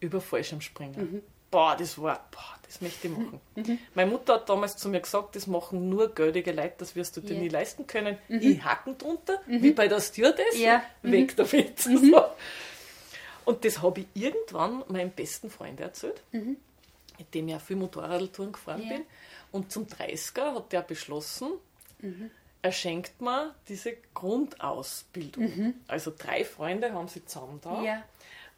über Fallschirmspringen. Mhm. Boah, das war, boah, das möchte ich machen. <laughs> Mhm. Meine Mutter hat damals zu mir gesagt, das machen nur geldige Leute, das wirst du dir yeah. nie leisten können. Mhm. Ich hacken drunter, mhm. wie bei der Stewardess, ja. weg mhm. damit. Mhm. <laughs> So. Und das habe ich irgendwann meinem besten Freund erzählt, mhm. mit dem ich auch viel Motorradtouren gefahren yeah. bin. Und zum 30er hat der beschlossen, er schenkt mir diese Grundausbildung. Mhm. Also drei Freunde haben sie zusammen da. Ja.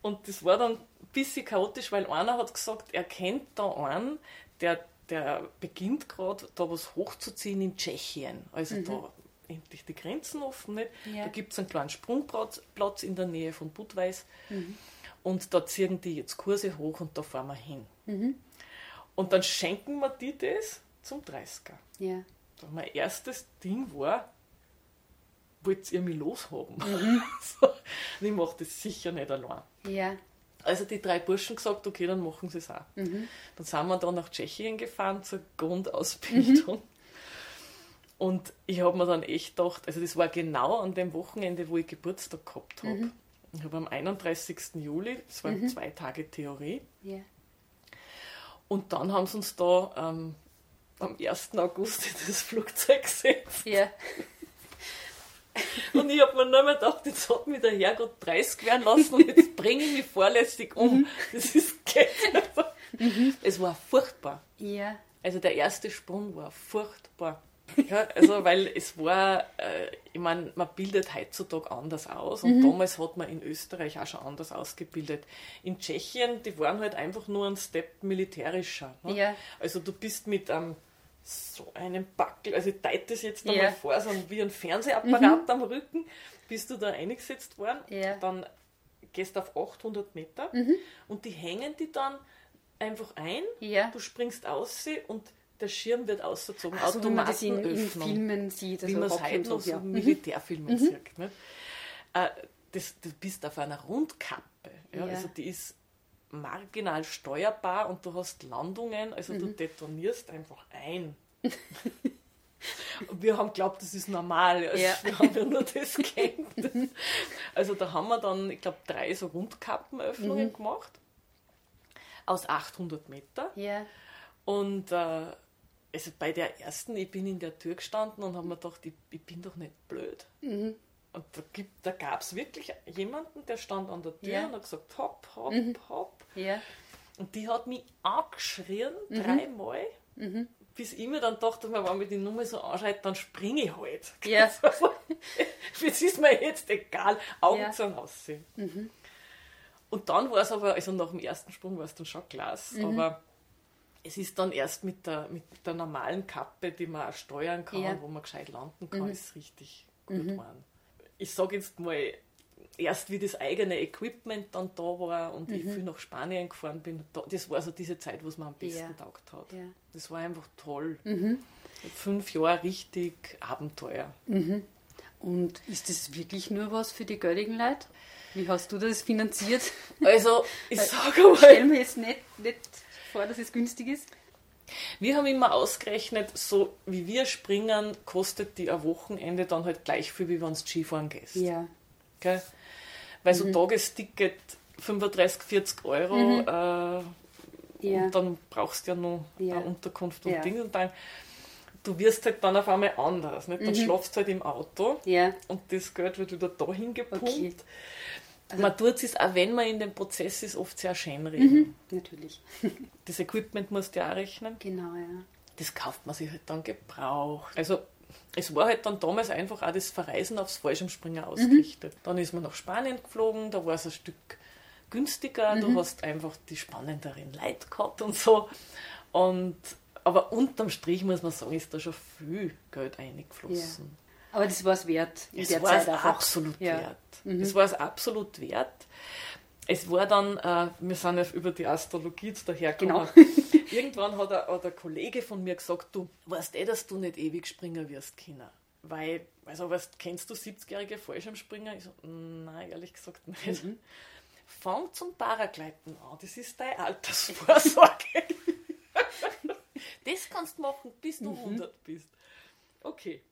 Und das war dann ein bisschen chaotisch, weil einer hat gesagt, er kennt da einen, der, der beginnt gerade da was hochzuziehen in Tschechien. Also mhm. da endlich die Grenzen offen. Nicht? Ja. Da gibt es einen kleinen Sprungplatz in der Nähe von Budweis. Mhm. Und da ziehen die jetzt Kurse hoch und da fahren wir hin. Mhm. Und dann schenken wir die das zum 30er. Ja mein erstes Ding war, wollt ihr mich loshaben? Mhm. <laughs> so, und ich mache das sicher nicht allein. Ja. Also die drei Burschen gesagt, okay, dann machen sie es auch. Mhm. Dann sind wir dann nach Tschechien gefahren zur Grundausbildung. Mhm. Und ich habe mir dann echt gedacht, also das war genau an dem Wochenende, wo ich Geburtstag gehabt habe. Mhm. Ich habe am 31. Juli, das waren mhm. zwei Tage Theorie. Ja. Und dann haben sie uns da ähm, am 1. August in das Flugzeug gesetzt. Ja. Und ich habe mir nur mal gedacht, jetzt hat mich der Herrgott 30 werden lassen und jetzt bringe ich mich vorlässig um. Mhm. Das ist geht. Mhm. Es war furchtbar. Ja. Also der erste Sprung war furchtbar. Ja, also weil es war, äh, ich meine, man bildet heutzutage anders aus und mhm. damals hat man in Österreich auch schon anders ausgebildet. In Tschechien, die waren halt einfach nur ein Step militärischer. Ne? Ja. Also du bist mit einem so einen Backel, also ich deute das jetzt einmal yeah. vor, so wie ein Fernsehapparat mhm. am Rücken, bist du da eingesetzt worden, yeah. dann gehst du auf 800 Meter mhm. und die hängen die dann einfach ein, yeah. du springst aus und der Schirm wird ausgezogen, also, das in, in Filmen sieht, also wie man es heute noch so ja. Militärfilmen mhm. sieht. Ne? Äh, das, du bist auf einer Rundkappe, ja? also die ist marginal steuerbar und du hast Landungen, also mhm. du detonierst einfach ein. <laughs> wir haben geglaubt, das ist normal. Also ja. Wir haben ja nur das kennt. Also da haben wir dann, ich glaube, drei so Rundkappenöffnungen mhm. gemacht. aus 800 Meter. Ja. Und äh, also bei der ersten, ich bin in der Tür gestanden und habe mir gedacht, ich, ich, bin doch nicht blöd. Mhm. Und da, gibt, da gab es wirklich jemanden, der stand an der Tür Ja. und hat gesagt, hopp, hopp, Mhm. hopp. Ja. Und die hat mich angeschrien, Mhm. dreimal, bis ich mir dann dachte, wenn mir die Nummer so anschreit, dann springe ich halt. Ja. <laughs> Das ist mir jetzt egal, Augen Ja. Mhm. zu aussehen. Und dann war es aber, also nach dem ersten Sprung war es dann schon Glas, Mhm. aber es ist dann erst mit der, mit der normalen Kappe, die man auch steuern kann, Ja. Mhm. wo man gescheit landen kann, ist richtig gut geworden. Ich sage jetzt mal, erst wie das eigene Equipment dann da war und ich viel nach Spanien gefahren bin, da, das war so diese Zeit, wo es mir am besten Mhm. Ja. taugt hat. Ja. Das war einfach toll. Fünf Jahre richtig Abenteuer. Und ist das wirklich nur was für die göldigen Leute? Wie hast du das finanziert? Also, ich sage Ich stelle mal, mir jetzt nicht, nicht vor, dass es günstig ist. Wir haben immer ausgerechnet, so wie wir springen, kostet die ein Wochenende dann halt gleich viel, wie wenn du Skifahren gehst. Ja. Gell? Weil Mhm. so ein Tagesticket 35, 40 Euro äh, Ja. und dann brauchst du ja noch Ja. eine Unterkunft und Ja. Ding und dann du wirst halt dann auf einmal anders. Nicht? Mhm. Dann schlafst du halt im Auto Ja. und das Geld wird wieder dahin gepumpt. Okay. Also man tut es, auch wenn man in dem Prozess ist, oft sehr schön reden. Mhm. Natürlich. <laughs> Das Equipment musst du ja auch rechnen. Genau, ja. Das kauft man sich halt dann gebraucht. Also es war halt dann damals einfach auch das Verreisen aufs Fallschirmspringen ausgerichtet. Dann ist man nach Spanien geflogen, da war es ein Stück günstiger, du hast einfach die spannenderen Leute gehabt und so. Und, aber unterm Strich muss man sagen, ist da schon viel Geld eingeflossen. Aber das war es wert. Es war es absolut Ja. wert. Es war es absolut wert. Es war dann, äh, wir sind ja über die Astrologie jetzt dahergekommen. Genau. <laughs> Irgendwann hat, ein- hat ein Kollege von mir gesagt, du weißt eh, dass du nicht ewig springen wirst, Kinder. Weil, also weißt, kennst du 70-jährige Fallschirmspringer? Ich so, nein, ehrlich gesagt nicht. Fang zum Paragleiten an, das ist deine Altersvorsorge. <laughs> das kannst du machen, bis du 100 bist. Okay.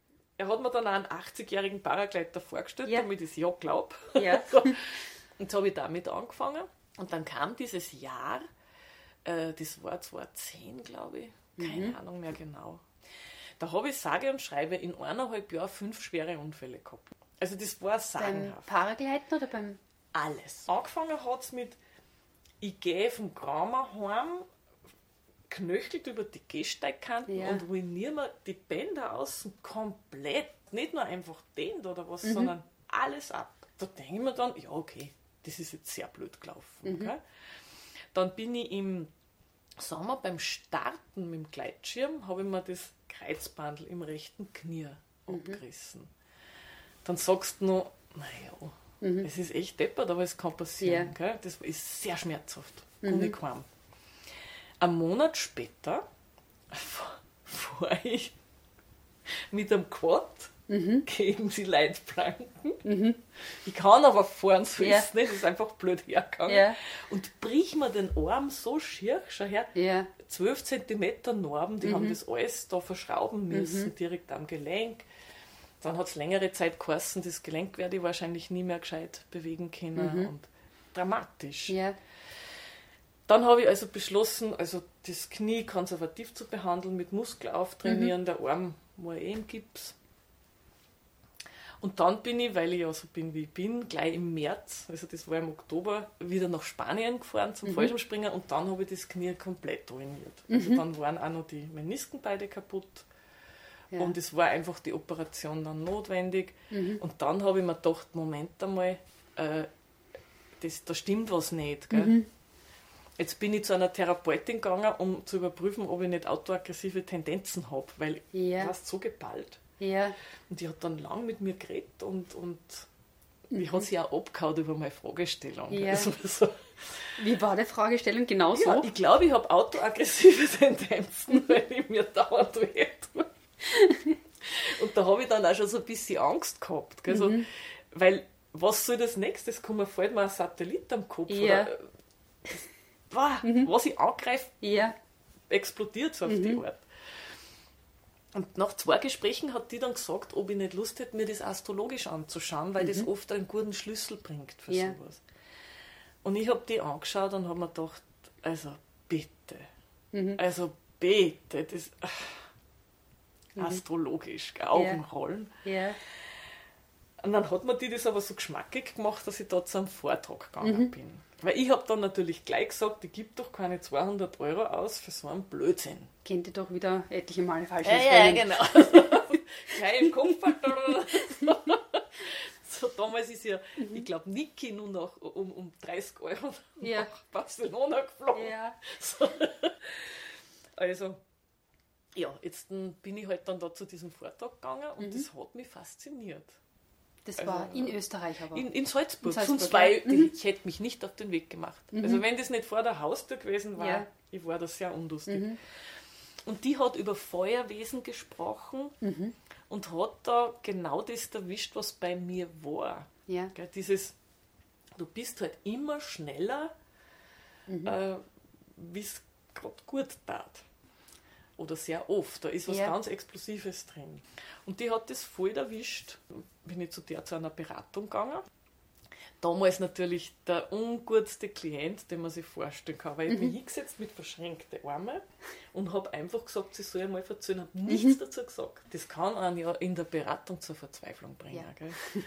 Er hat mir dann auch einen 80-jährigen Paragleiter vorgestellt, Ja. damit ich es ja glaube. Ja. <laughs> Und so habe ich damit angefangen. Und dann kam dieses Jahr, äh, das war 2010, glaube ich, keine Ahnung mehr genau. Da habe ich sage und schreibe in eineinhalb Jahren fünf schwere Unfälle gehabt. Also das war Beim sagenhaft. Paragleiten oder beim. Alles. Angefangen hat es mit, ich gehe vom Gramer heim, knöchelt über die Gehsteigkanten Ja. und ruiniere mir die Bänder außen komplett. Nicht nur einfach den oder was, Mhm. sondern alles ab. Da denke ich mir dann, ja okay, das ist jetzt sehr blöd gelaufen. Mhm. Dann bin ich im Sommer beim Starten mit dem Gleitschirm, habe ich mir das Kreuzbandel im rechten Knie Mhm. abgerissen. Dann sagst du noch, naja, es ist echt deppert, aber es kann passieren. Mhm. Ja. Das ist sehr schmerzhaft. Unicorn. Ein Monat später fahre ich mit einem Quad Mhm. gegen die Leitplanken. Ich kann aber fahren, so Ja. ist nicht, ist einfach blöd hergegangen. Ja. Und brich mir den Arm so schier, schau her, Ja. 12 cm Narben, die Mhm. haben das alles da verschrauben müssen, direkt am Gelenk. Dann hat es längere Zeit geheißen, das Gelenk werde ich wahrscheinlich nie mehr gescheit bewegen können. Und dramatisch. Mhm. Ja. Dann habe ich also beschlossen, also das Knie konservativ zu behandeln, mit Muskel auftrainieren, der Arm war eh im Gips. Und dann bin ich, weil ich ja so bin, wie ich bin, gleich im März, also das war im Oktober, wieder nach Spanien gefahren zum Fallschirmspringen und dann habe ich das Knie komplett ruiniert. Also dann waren auch noch die Menisken beide kaputt Ja. und es war einfach die Operation dann notwendig. Und dann habe ich mir gedacht, Moment einmal, äh, das, da stimmt was nicht. Gell? Jetzt bin ich zu einer Therapeutin gegangen, um zu überprüfen, ob ich nicht autoaggressive Tendenzen habe, weil Ja. du hast so geballt. Ja. Und die hat dann lang mit mir geredet und, und die hat sich auch abgehauen über meine Fragestellung. Ja. Also so, Wie war die Fragestellung genau so? ja, ich glaube, ich habe autoaggressive <laughs> Tendenzen, weil ich mir dauernd weh tue. Und da habe ich dann auch schon so ein bisschen Angst gehabt. Gell? So, Mhm. Weil, was soll das nächstes kommen? Fällt mir ein Satellit am Kopf? Ja. Oder, Boah, was ich angreife, Ja. explodiert so auf die Art. Und nach zwei Gesprächen hat die dann gesagt, ob ich nicht Lust hätte, mir das astrologisch anzuschauen, weil das oft einen guten Schlüssel bringt für Ja. sowas. Und ich habe die angeschaut und habe mir gedacht, Also bitte. Mhm. Also bitte. Das, mhm. Astrologisch, Augenrollen. Ja. Und dann hat man die das aber so geschmackig gemacht, dass ich da zu einem Vortrag gegangen mhm. bin. Weil ich habe dann natürlich gleich gesagt, ich gebe doch keine 200 Euro aus für so einen Blödsinn. Kennt ihr doch wieder etliche Male falsch Ja, ja, genau. <laughs> gleich im Kopf. so, damals ist ja, mhm. ich glaube, Niki nur noch um, um 30 Euro ja. nach Barcelona geflogen. Ja. So. Also, ja, jetzt bin ich halt dann da zu diesem Vortrag gegangen und mhm. das hat mich fasziniert. Das also, war in Österreich aber. In, in Salzburg. In Salzburg Sonst ja. mhm. ich hätte mich nicht auf den Weg gemacht. Mhm. Also wenn das nicht vor der Haustür gewesen war, ja. ich war da sehr unlustig. Mhm. Und die hat über Feuerwesen gesprochen mhm. und hat da genau das erwischt, was bei mir war. Ja. Gell, dieses, du bist halt immer schneller, mhm. äh, wie es gerade gut tat oder sehr oft. Da ist was ja. ganz Explosives drin. Und die hat das voll erwischt. Bin ich zu der zu einer Beratung gegangen. Damals natürlich der ungutste Klient, den man sich vorstellen kann, weil ich mhm. mich hingesetzt mit verschränkten Armen und habe einfach gesagt, sie soll einmal verzögern, habe nichts mhm. dazu gesagt. Das kann einen ja in der Beratung zur Verzweiflung bringen. Ja.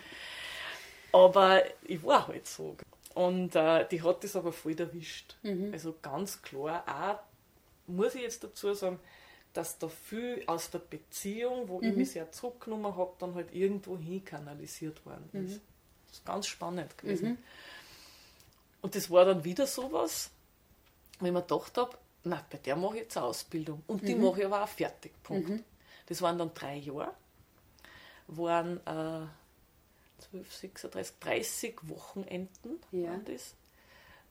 Aber ich war halt so. Und äh, die hat das aber voll erwischt. Mhm. Also ganz klar, auch muss ich jetzt dazu sagen, dass da viel aus der Beziehung, wo mhm. ich mich sehr zurückgenommen habe, dann halt irgendwo hin kanalisiert worden ist. Mhm. Das ist ganz spannend gewesen. Mhm. Und das war dann wieder sowas, wenn mir gedacht habe, na, bei der mache ich jetzt eine Ausbildung. Und die mhm. mache ich aber auch fertig. Punkt. Mhm. Das waren dann drei Jahre, waren äh, 12, 36, 30 Wochenenden ja. waren das,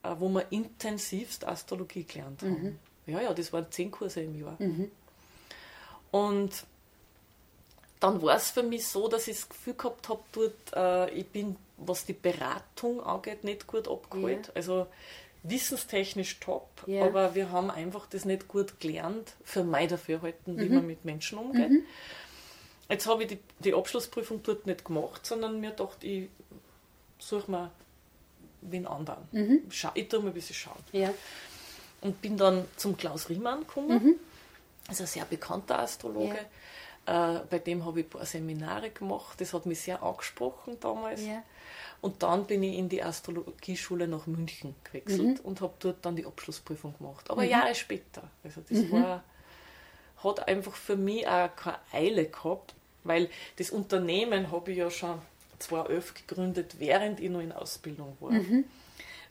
äh, wo wir intensivst Astrologie gelernt haben. Mhm. Ja, ja, das waren zehn Kurse im Jahr. Mhm. Und dann war es für mich so, dass ich das Gefühl gehabt habe, dort, äh, ich bin, was die Beratung angeht, nicht gut abgeholt. Ja. Also wissenstechnisch top, ja. aber wir haben einfach das nicht gut gelernt, für mein Dafürhalten, wie mhm. man mit Menschen umgeht. Mhm. Jetzt habe ich die, die Abschlussprüfung dort nicht gemacht, sondern mir gedacht, ich suche mir wen anderen. Mhm. ich tue mal ein bisschen schauen. Ja. Und bin dann zum Klaus Riemann gekommen. Mhm ist ein sehr bekannter Astrologe. Ja. Äh, bei dem habe ich ein paar Seminare gemacht. Das hat mich sehr angesprochen damals. Ja. Und dann bin ich in die Astrologieschule nach München gewechselt mhm. und habe dort dann die Abschlussprüfung gemacht. Aber mhm. Jahre später. Also das mhm. war, hat einfach für mich auch keine Eile gehabt, weil das Unternehmen habe ich ja schon 2011 gegründet, während ich noch in Ausbildung war.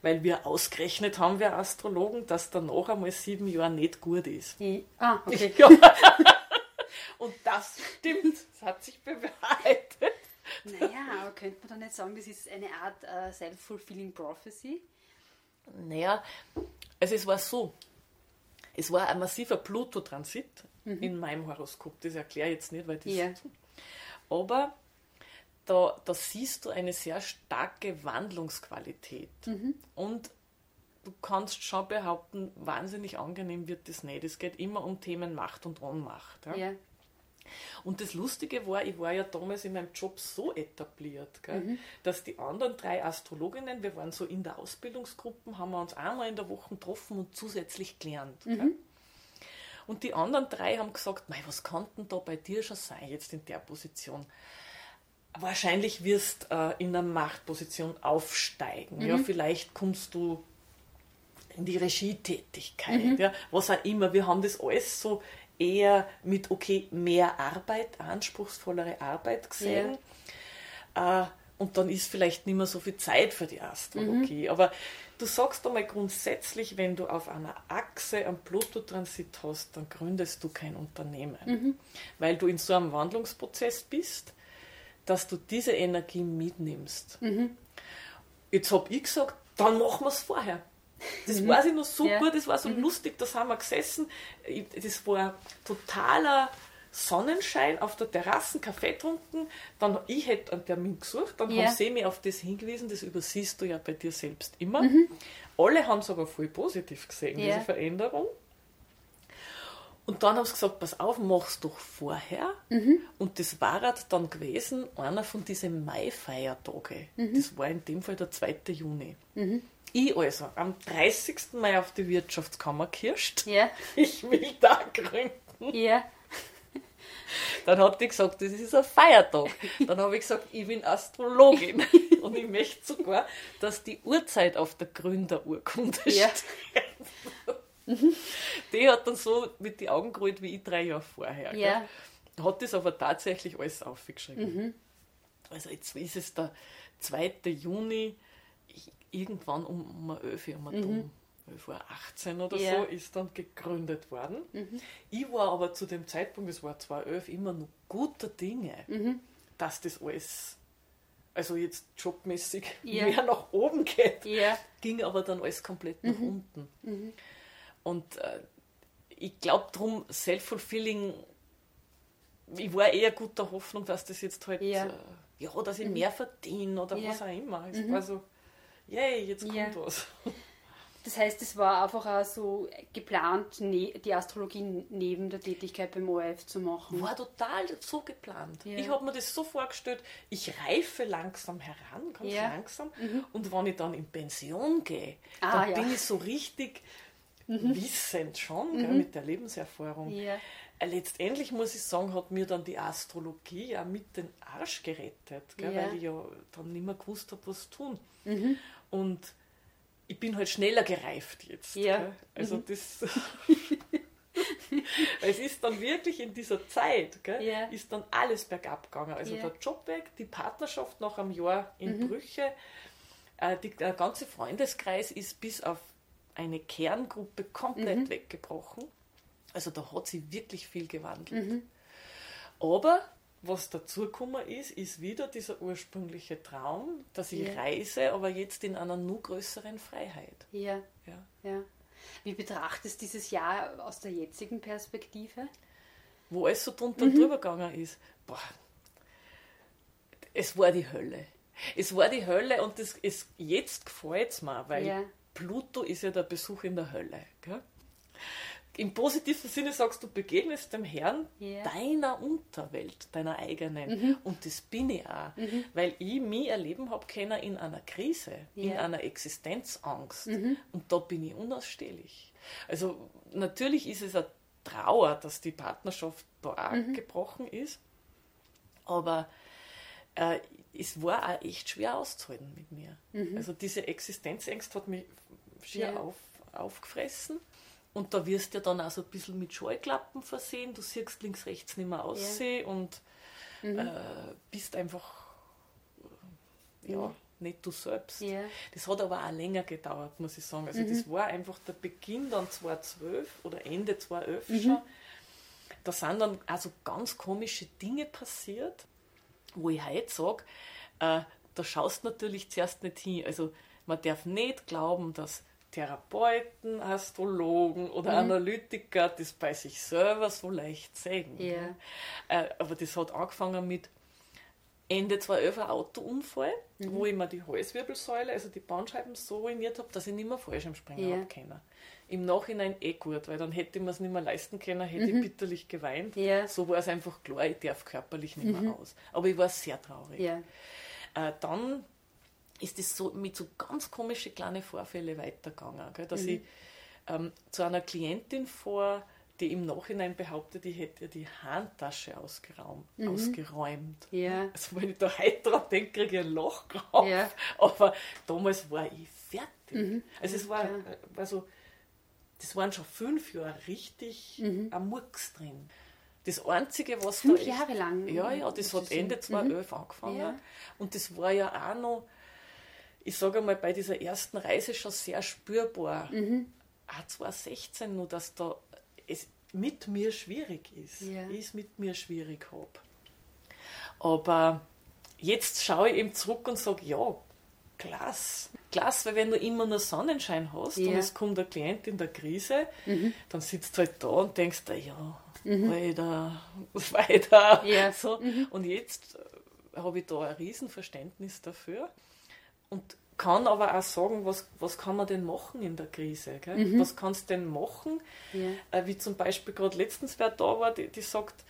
Weil wir ausgerechnet haben, wir Astrologen, dass danach einmal sieben Jahre nicht gut ist. Ah, okay. <laughs> Ja. Und das stimmt, das hat sich bewahrheitet. Naja, aber könnte man dann nicht sagen, das ist eine Art uh, self-fulfilling prophecy? Naja, also es war so, es war ein massiver Pluto-Transit mhm. in meinem Horoskop, das erkläre ich jetzt nicht, weil das... Ja. Aber da, da siehst du eine sehr starke Wandlungsqualität. Mhm. Und du kannst schon behaupten, wahnsinnig angenehm wird das nicht. Es geht immer um Themen Macht und Ohnmacht. Ja? ja. Und das Lustige war, ich war ja damals in meinem Job so etabliert, mhm. dass die anderen drei Astrologinnen, wir waren so in der Ausbildungsgruppe, haben wir uns einmal in der Woche getroffen und zusätzlich gelernt. Mhm. Und die anderen drei haben gesagt, was kann denn da bei dir schon sein, jetzt in der Position? Wahrscheinlich wirst äh, in einer Machtposition aufsteigen. Mhm. Ja, vielleicht kommst du in die Regietätigkeit, mhm. ja, was auch immer. Wir haben das alles so eher mit, okay, mehr Arbeit, anspruchsvollere Arbeit gesehen. Ja. Äh, und dann ist vielleicht nicht mehr so viel Zeit für die Astrologie. Mhm. Aber du sagst einmal grundsätzlich, wenn du auf einer Achse einen Pluto-Transit hast, dann gründest du kein Unternehmen, mhm. weil du in so einem Wandlungsprozess bist dass du diese Energie mitnimmst. Mhm. Jetzt habe ich gesagt, dann machen wir es vorher. Das mhm. weiß ich noch super, ja. das war so mhm. lustig, da haben wir gesessen. Das war totaler Sonnenschein auf der Terrasse, Kaffee getrunken. Dann, ich hätte einen Termin gesucht, dann ja. haben sie mich auf das hingewiesen, das übersiehst du ja bei dir selbst immer. Mhm. Alle haben es aber voll positiv gesehen, ja. diese Veränderung. Und dann haben sie gesagt, pass auf, mach's doch vorher. Mhm. Und das war halt dann gewesen, einer von diesen Mai-Feiertagen. Mhm. Das war in dem Fall der 2. Juni. Mhm. Ich also am 30. Mai auf die Wirtschaftskammer kirscht. Ja. <laughs> Ich will da gründen. Ja. <laughs> Dann hat die gesagt, das ist ein Feiertag. Dann habe ich gesagt, ich bin Astrologin. <laughs> Und ich möchte sogar, dass die Uhrzeit auf der Gründerurkunde ja. steht. <laughs> Die hat dann so mit den Augen gerollt wie ich drei Jahre vorher. Ja. Hat das aber tatsächlich alles aufgeschrieben. Mhm. Also jetzt ist es der 2. Juni, irgendwann um, um 11 Uhr, um mhm. 11 Uhr 18 oder ja. so, ist dann gegründet worden. Mhm. Ich war aber zu dem Zeitpunkt, es war 2011, immer noch guter Dinge, mhm. dass das alles also jetzt jobmäßig ja. mehr nach oben geht, ja. ging aber dann alles komplett nach mhm. unten. Und äh, ich glaube darum, self-fulfilling, ich war eher guter Hoffnung, dass das jetzt halt, ja, äh, ja dass ich mhm. mehr verdiene oder was auch immer. Es mhm. war so, yay, jetzt kommt was. <laughs> Das heißt, es war einfach auch so geplant, ne, die Astrologie neben der Tätigkeit beim ORF zu machen. War total so geplant. Ja. Ich habe mir das so vorgestellt, ich reife langsam heran, ganz ja. langsam. Mhm. Und wenn ich dann in Pension gehe, ah, dann ja. bin ich so richtig mhm. wissend schon, mhm. gell, mit der Lebenserfahrung. Ja. Äh, letztendlich muss ich sagen, hat mir dann die Astrologie ja mit den Arsch gerettet, gell, weil ich ja dann nicht mehr gewusst habe, was tun. Mhm. Und ich bin halt schneller gereift jetzt. Ja. Also mhm. das. <laughs> <laughs> es ist dann wirklich in dieser Zeit, gell, ja. ist dann alles bergab gegangen. Also ja. der Job weg, die Partnerschaft nach einem Jahr in mhm. Brüche, äh, die, der ganze Freundeskreis ist bis auf eine Kerngruppe komplett mhm. weggebrochen. Also da hat sich wirklich viel gewandelt. Mhm. Aber was dazugekommen ist, ist wieder dieser ursprüngliche Traum, dass ich ja. reise, aber jetzt in einer nur größeren Freiheit. Ja. ja. ja. Wie betrachtest du dieses Jahr aus der jetzigen Perspektive? Wo alles so drunter mhm. und drüber gegangen ist. Boah, es war die Hölle. Es war die Hölle und das, es, jetzt gefällt es mir, weil ja. Pluto ist ja der Besuch in der Hölle. Gell? im positiven Sinne sagst du, begegnest dem Herrn yeah. deiner Unterwelt, deiner eigenen. Mhm. Und das bin ich auch, mhm. weil ich mich erleben habe können in einer Krise, yeah. in einer Existenzangst. Mhm. Und da bin ich unausstehlich. Also natürlich ist es eine Trauer, dass die Partnerschaft da mhm. gebrochen ist, aber äh, es war auch echt schwer auszuhalten mit mir. Mhm. Also diese Existenzängste hat mich schier yeah. auf, aufgefressen. Und da wirst du ja dann auch so ein bisschen mit Scheuklappen versehen. Du siehst links, rechts nicht mehr aussehen ja. und mhm. äh, bist einfach ja, mhm. nicht du selbst. Ja. Das hat aber auch länger gedauert, muss ich sagen. Also mhm. das war einfach der Beginn dann 2012 oder Ende 2011 mhm. schon. Da sind dann also ganz komische Dinge passiert, wo ich heute sage, äh, da schaust du natürlich zuerst nicht hin. Also man darf nicht glauben, dass Therapeuten, Astrologen oder mhm. Analytiker das bei sich selber so leicht sehen. Ja. Äh, aber das hat angefangen mit Ende 2011 ein Autounfall, mhm. wo ich mir die Halswirbelsäule, also die Bandscheiben so ruiniert habe, dass ich nicht mehr Fallschirmspringen ja. habe können. Im Nachhinein eh gut, weil dann hätte ich mir es nicht mehr leisten können, hätte mhm. ich bitterlich geweint. Ja. So war es einfach klar, ich darf körperlich nicht mehr mhm. aus. Aber ich war sehr traurig. Ja. Äh, dann ist es so mit so ganz komischen kleinen Vorfällen weitergegangen. Gell? Dass mhm. ich ähm, zu einer Klientin vor, die im Nachhinein behauptet, ich hätte die Handtasche ausgeraumt, mhm. ausgeräumt. Ja. Also wenn ich da heute dran denke, kriege ich ein Loch drauf. Ja. Aber damals war ich fertig. Mhm. Also es war, also, das waren schon fünf Jahre richtig mhm. am Murks drin. Das Einzige, was Fünf da Jahre lang? Ja, ja, das hat Ende 2011 mhm. angefangen. Ja. Und das war ja auch noch ich sage mal, bei dieser ersten Reise schon sehr spürbar. Mhm. Auch 2016 nur, dass da es mit mir schwierig ist. Ja. Ich es mit mir schwierig habe. Aber jetzt schaue ich eben zurück und sage, ja, klasse. Klasse, weil wenn du immer nur Sonnenschein hast ja. und es kommt ein Klient in der Krise, mhm. dann sitzt du halt da und denkst, ja, mhm. weiter, <laughs> weiter. Ja. So. Mhm. Und jetzt äh, habe ich da ein Riesenverständnis dafür. Und kann aber auch sagen, was, was kann man denn machen in der Krise? Mhm. Was kannst du denn machen? Ja. Äh, wie zum Beispiel gerade letztens wer da war, die, die sagt,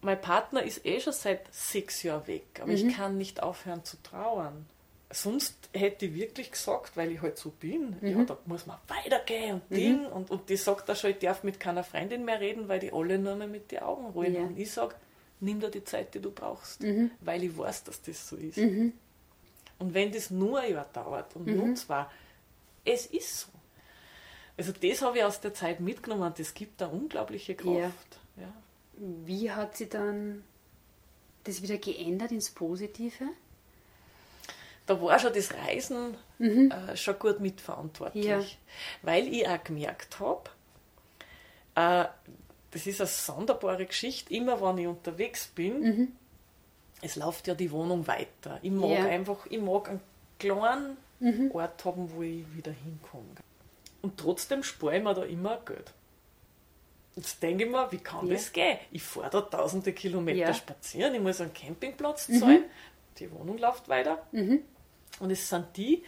mein Partner ist eh schon seit sechs Jahren weg, aber mhm. ich kann nicht aufhören zu trauern. Sonst hätte ich wirklich gesagt, weil ich halt so bin, mhm. ja, da muss man weitergehen und mhm. Ding. Und, und die sagt da schon, ich darf mit keiner Freundin mehr reden, weil die alle nur mehr mit den Augen rollen. Ja. Und ich sage, nimm dir die Zeit, die du brauchst, mhm. weil ich weiß, dass das so ist. Mhm. Und wenn das nur ein Jahr dauert und nur zwei, es ist so. Also das habe ich aus der Zeit mitgenommen und das gibt da unglaubliche Kraft. Ja. ja. Wie hat sie dann das wieder geändert ins Positive? Da war schon das Reisen mhm. äh, schon gut mitverantwortlich. Ja. Weil ich auch gemerkt habe, äh, das ist eine sonderbare Geschichte, immer wenn ich unterwegs bin, mhm. Es läuft ja die Wohnung weiter. Ich mag ja. einfach, ich mag einen kleinen mhm. Ort haben, wo ich wieder hinkomme. Und trotzdem spare ich mir da immer Geld. Jetzt denke ich mir, wie kann ja. das gehen? Ich fahre da tausende Kilometer ja. spazieren, ich muss einen Campingplatz mhm. zahlen, mhm. die Wohnung läuft weiter. Mhm. Und es sind die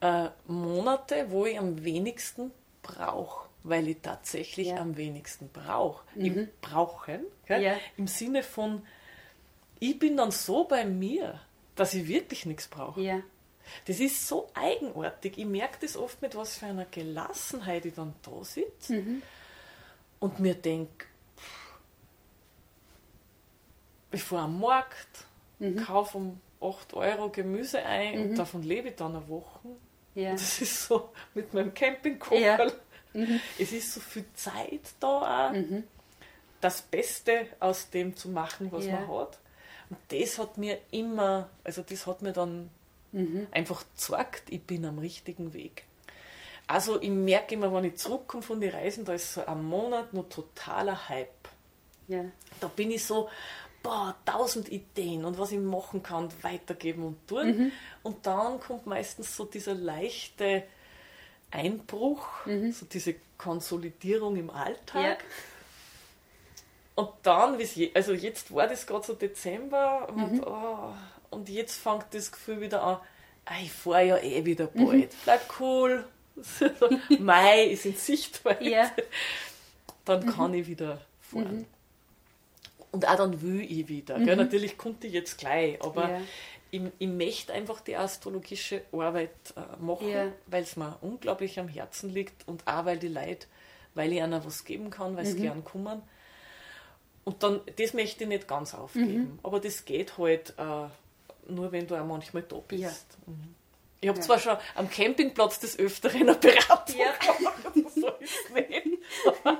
äh, Monate, wo ich am wenigsten brauche, weil ich tatsächlich ja. am wenigsten brauche. Mhm. Im Brauchen, ja. im Sinne von, ich bin dann so bei mir, dass ich wirklich nichts brauche. Ja. Das ist so eigenartig. Ich merke das oft mit was für einer Gelassenheit ich dann da sitze. Mhm und mir denke, ich fahre am Markt, mhm. kaufe um 8 Euro Gemüse ein mhm. und davon lebe ich dann eine Woche. Ja. Das ist so mit meinem Campingkocher. Ja. <laughs> Mhm. Es ist so viel Zeit da auch, mhm. das Beste aus dem zu machen, was ja. man hat. Und das hat mir immer, also das hat mir dann mhm. einfach gezeigt, ich bin am richtigen Weg. Also ich merke immer, wenn ich zurückkomme von den Reisen, da ist so ein Monat noch totaler Hype. Ja. Da bin ich so, boah, tausend Ideen und was ich machen kann, weitergeben und tun. Mhm. Und dann kommt meistens so dieser leichte Einbruch, mhm. so diese Konsolidierung im Alltag. Ja. Und dann, also jetzt war das gerade so Dezember und, mhm. oh, und jetzt fängt das Gefühl wieder an, ah, ich fahre ja eh wieder bald. Mhm. Bleib cool, <laughs> Mai ist in Sichtweite, ja. dann mhm. kann ich wieder fahren. Mhm. Und auch dann will ich wieder. Mhm. Gell? Natürlich konnte ich jetzt gleich, aber ja. ich, ich möchte einfach die astrologische Arbeit äh, machen, ja. weil es mir unglaublich am Herzen liegt und auch weil die Leute, weil ich einer was geben kann, weil sie mhm. gern kommen. Und dann, das möchte ich nicht ganz aufgeben. Mhm. Aber das geht halt äh, nur, wenn du auch manchmal da bist. Ja. Mhm. Ich habe ja. zwar schon am Campingplatz des Öfteren eine Beratung ja. <laughs> gemacht, so ist es nicht. <laughs>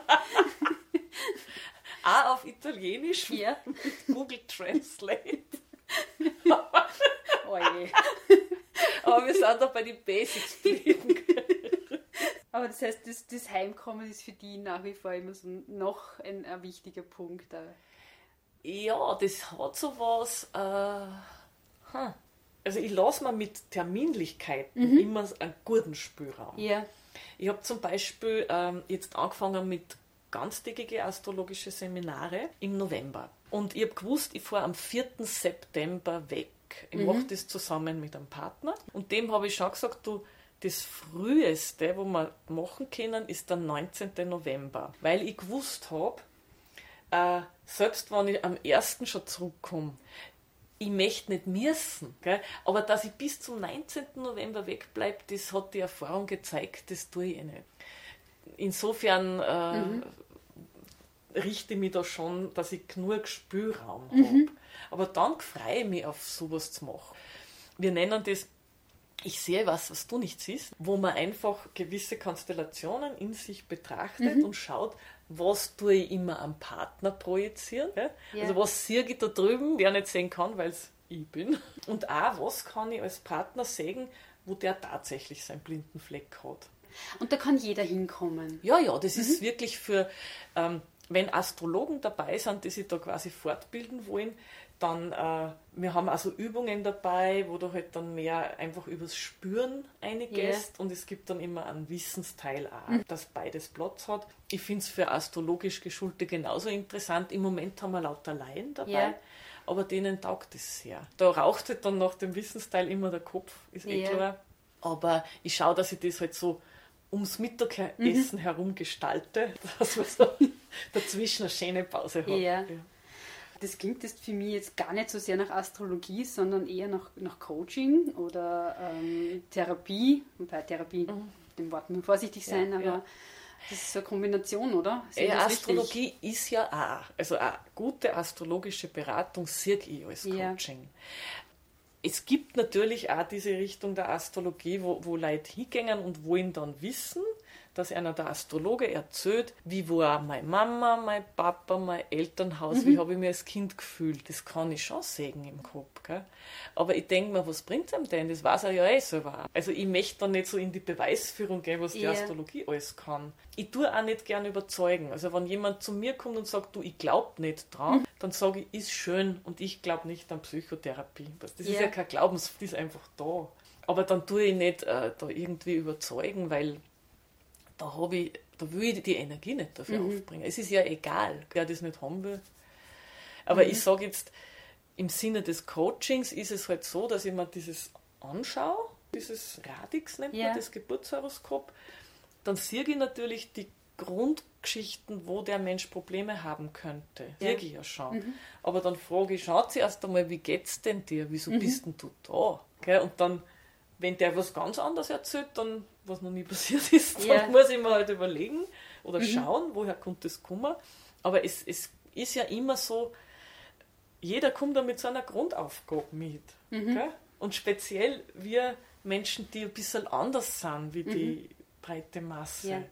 auch auf Italienisch ja. mit Google Translate. <laughs> oh je. Aber wir sind da bei den Basics geblieben. Aber das heißt, das, das Heimkommen ist für die nach wie vor immer so noch ein, ein wichtiger Punkt. Ja, das hat so was. Äh, hm also ich lasse mir mit Terminlichkeiten mhm. immer einen guten Spielraum. Ja. Ich habe zum Beispiel ähm, jetzt angefangen mit ganztägige astrologische Seminare im November. Und ich habe gewusst, ich fahre am 4. September weg. Ich mhm. mache das zusammen mit einem Partner. Und dem habe ich schon gesagt, du, das früheste, wo wir machen können, ist der 19. November. Weil ich gewusst habe, äh, selbst wenn ich am 1. schon zurückkomme, ich möchte nicht müssen. Gell? Aber dass ich bis zum 19. November wegbleibe, das hat die Erfahrung gezeigt, das tue ich eh nicht. Insofern äh, mhm. richte ich mich da schon, dass ich genug Spielraum mhm. habe. Aber dann freue ich mich auf sowas zu machen. Wir nennen das ich sehe was, was du nicht siehst, wo man einfach gewisse Konstellationen in sich betrachtet mhm. und schaut, was tue ich immer am Partner projizieren. Ja? Also was sehe ich da drüben, der nicht sehen kann, weil es ich bin. <laughs> Und auch, was kann ich als Partner sehen, wo der tatsächlich seinen blinden Fleck hat. Und da kann jeder hinkommen. Ja, ja, das mhm. ist wirklich für, ähm, wenn Astrologen dabei sind, die sich da quasi fortbilden wollen, dann, äh, wir haben also Übungen dabei, wo du halt dann mehr einfach übers Spüren eingehst yeah. und es gibt dann immer einen Wissensteil auch, mhm. dass beides Platz hat. Ich finde es für astrologisch Geschulte genauso interessant. Im Moment haben wir lauter Laien dabei. Yeah. aber denen taugt es sehr. Da raucht halt dann nach dem Wissensteil immer der Kopf, ist eh klar. Aber ich schaue, dass ich das halt so ums Mittagessen mhm. herum gestalte, <laughs> dass man so dazwischen eine schöne Pause hat. Ja. ja. Das klingt jetzt für mich jetzt gar nicht so sehr nach Astrologie, sondern eher nach, nach Coaching oder ähm, Therapie. Bei Therapie, mhm. dem Wort muss vorsichtig sein, ja, aber ja. das ist so eine Kombination, oder? Ja, Astrologie richtig? ist ja auch, also eine gute astrologische Beratung sehe ich als Coaching. Es gibt natürlich auch diese Richtung der Astrologie, wo, wo Leute hingehen und wollen dann wissen, dass einer der Astrologe erzählt, wie war meine Mama, mein Papa, mein Elternhaus, mhm. wie habe ich mich als Kind gefühlt. Das kann ich schon sehen im Kopf. Gell? Aber ich denke mir, was bringt es ihm denn? Das weiß er ja eh selber. Also ich möchte dann nicht so in die Beweisführung gehen, was die yeah. Astrologie alles kann. Ich tue auch nicht gern überzeugen. Also wenn jemand zu mir kommt und sagt, du, ich glaube nicht dran, mhm. dann sage ich, ist schön und ich glaube nicht an Psychotherapie. Das yeah. ist ja kein Glaubens, das ist einfach da. Aber dann tue ich nicht äh, da irgendwie überzeugen, weil da habe ich, da will ich die Energie nicht dafür mhm. aufbringen. Es ist ja egal, wer das nicht haben will. Aber mhm. ich sage jetzt, im Sinne des Coachings ist es halt so, dass ich mir dieses anschaue, dieses Radix nennt ja. man das Geburtshoroskop, dann sehe ich natürlich die Grundgeschichten, wo der Mensch Probleme haben könnte. Ja. Sehe ich ja schon. Mhm. Aber dann frage ich, schaut sie erst einmal, wie geht's denn dir? Wieso mhm. bist denn du da? Okay? Und dann, wenn der was ganz anderes erzählt, dann was noch nie passiert <laughs> ist, dann ja. muss ich mir halt überlegen oder mhm. schauen, woher kommt das Kummer. Aber es, es ist ja immer so, jeder kommt da mit seiner Grundaufgabe mit. Mhm. Und speziell wir Menschen, die ein bisschen anders sind wie die mhm. breite Masse, ja.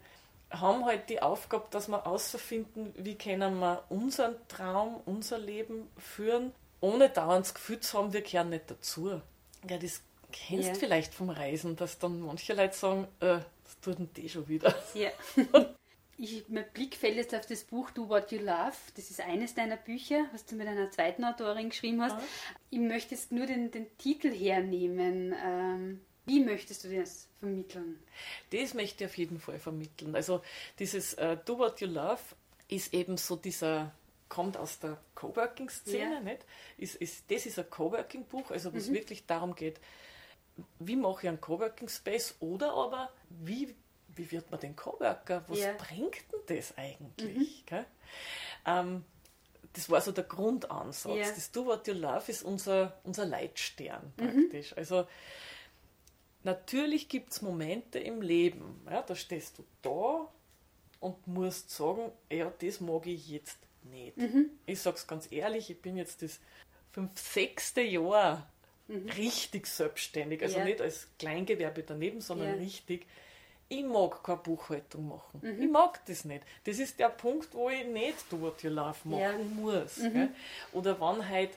haben halt die Aufgabe, dass wir herausfinden, wie können wir unseren Traum, unser Leben führen, ohne dauernd das Gefühl zu haben, wir gehören nicht dazu. Ja, das kennst ja. vielleicht vom Reisen, dass dann manche Leute sagen, äh, das tut denn die schon wieder. Ja. <laughs> ich, mein Blick fällt jetzt auf das Buch Do What You Love. Das ist eines deiner Bücher, was du mit einer zweiten Autorin geschrieben hast. Ja. Ich möchte jetzt nur den, den Titel hernehmen. Ähm, wie möchtest du das vermitteln? Das möchte ich auf jeden Fall vermitteln. Also dieses äh, Do What You Love ist eben so dieser kommt aus der Coworking-Szene, ja. nicht? Ist, ist, das ist ein Coworking-Buch, also wo es mhm. wirklich darum geht, wie mache ich einen Coworking Space oder aber wie, wie wird man den Coworker? Was ja. bringt denn das eigentlich? Mhm. Ähm, das war so der Grundansatz. Ja. Das Do What You Love ist unser, unser Leitstern mhm. praktisch. Mhm. Also natürlich gibt es Momente im Leben, ja, da stehst du da und musst sagen, ja, das mag ich jetzt nicht. Mhm. Ich sage es ganz ehrlich, ich bin jetzt das fünf, sechste Jahr mhm. richtig selbstständig. Also ja. nicht als Kleingewerbe daneben, sondern ja. richtig. Ich mag keine Buchhaltung machen. Mhm. Ich mag das nicht. Das ist der Punkt, wo ich nicht Do What You Love machen ja. muss. Mhm. Oder wann halt,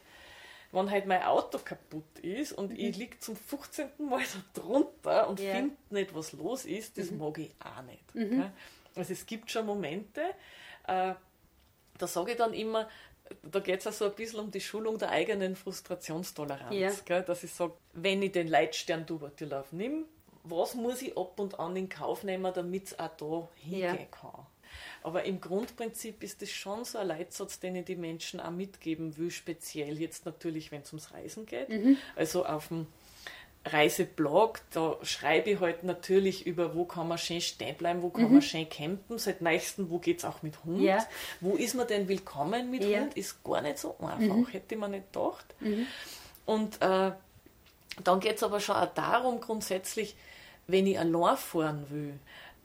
wenn halt mein Auto kaputt ist und mhm. ich liege zum 15. Mal da drunter und ja. finde nicht, was los ist, das mhm. mag ich auch nicht. Mhm. Also es gibt schon Momente, äh, da sage ich dann immer, da geht es auch so ein bisschen um die Schulung der eigenen Frustrationstoleranz. Ja. Gell? Dass ich sage, wenn ich den Leitstern Love nehme, was muss ich ab und an in Kauf nehmen, damit es auch da hingehen ja. kann. Aber im Grundprinzip ist das schon so ein Leitsatz, den ich die Menschen auch mitgeben will, speziell jetzt natürlich, wenn es ums Reisen geht. Mhm. Also auf dem Reiseblog, da schreibe ich halt natürlich über, wo kann man schön stehen bleiben, wo kann mhm. man schön campen, seit neuestem, wo geht es auch mit Hund, ja. wo ist man denn willkommen mit ja. Hund, ist gar nicht so einfach, mhm. hätte man nicht gedacht. Mhm. Und äh, dann geht es aber schon auch darum, grundsätzlich, wenn ich allein fahren will,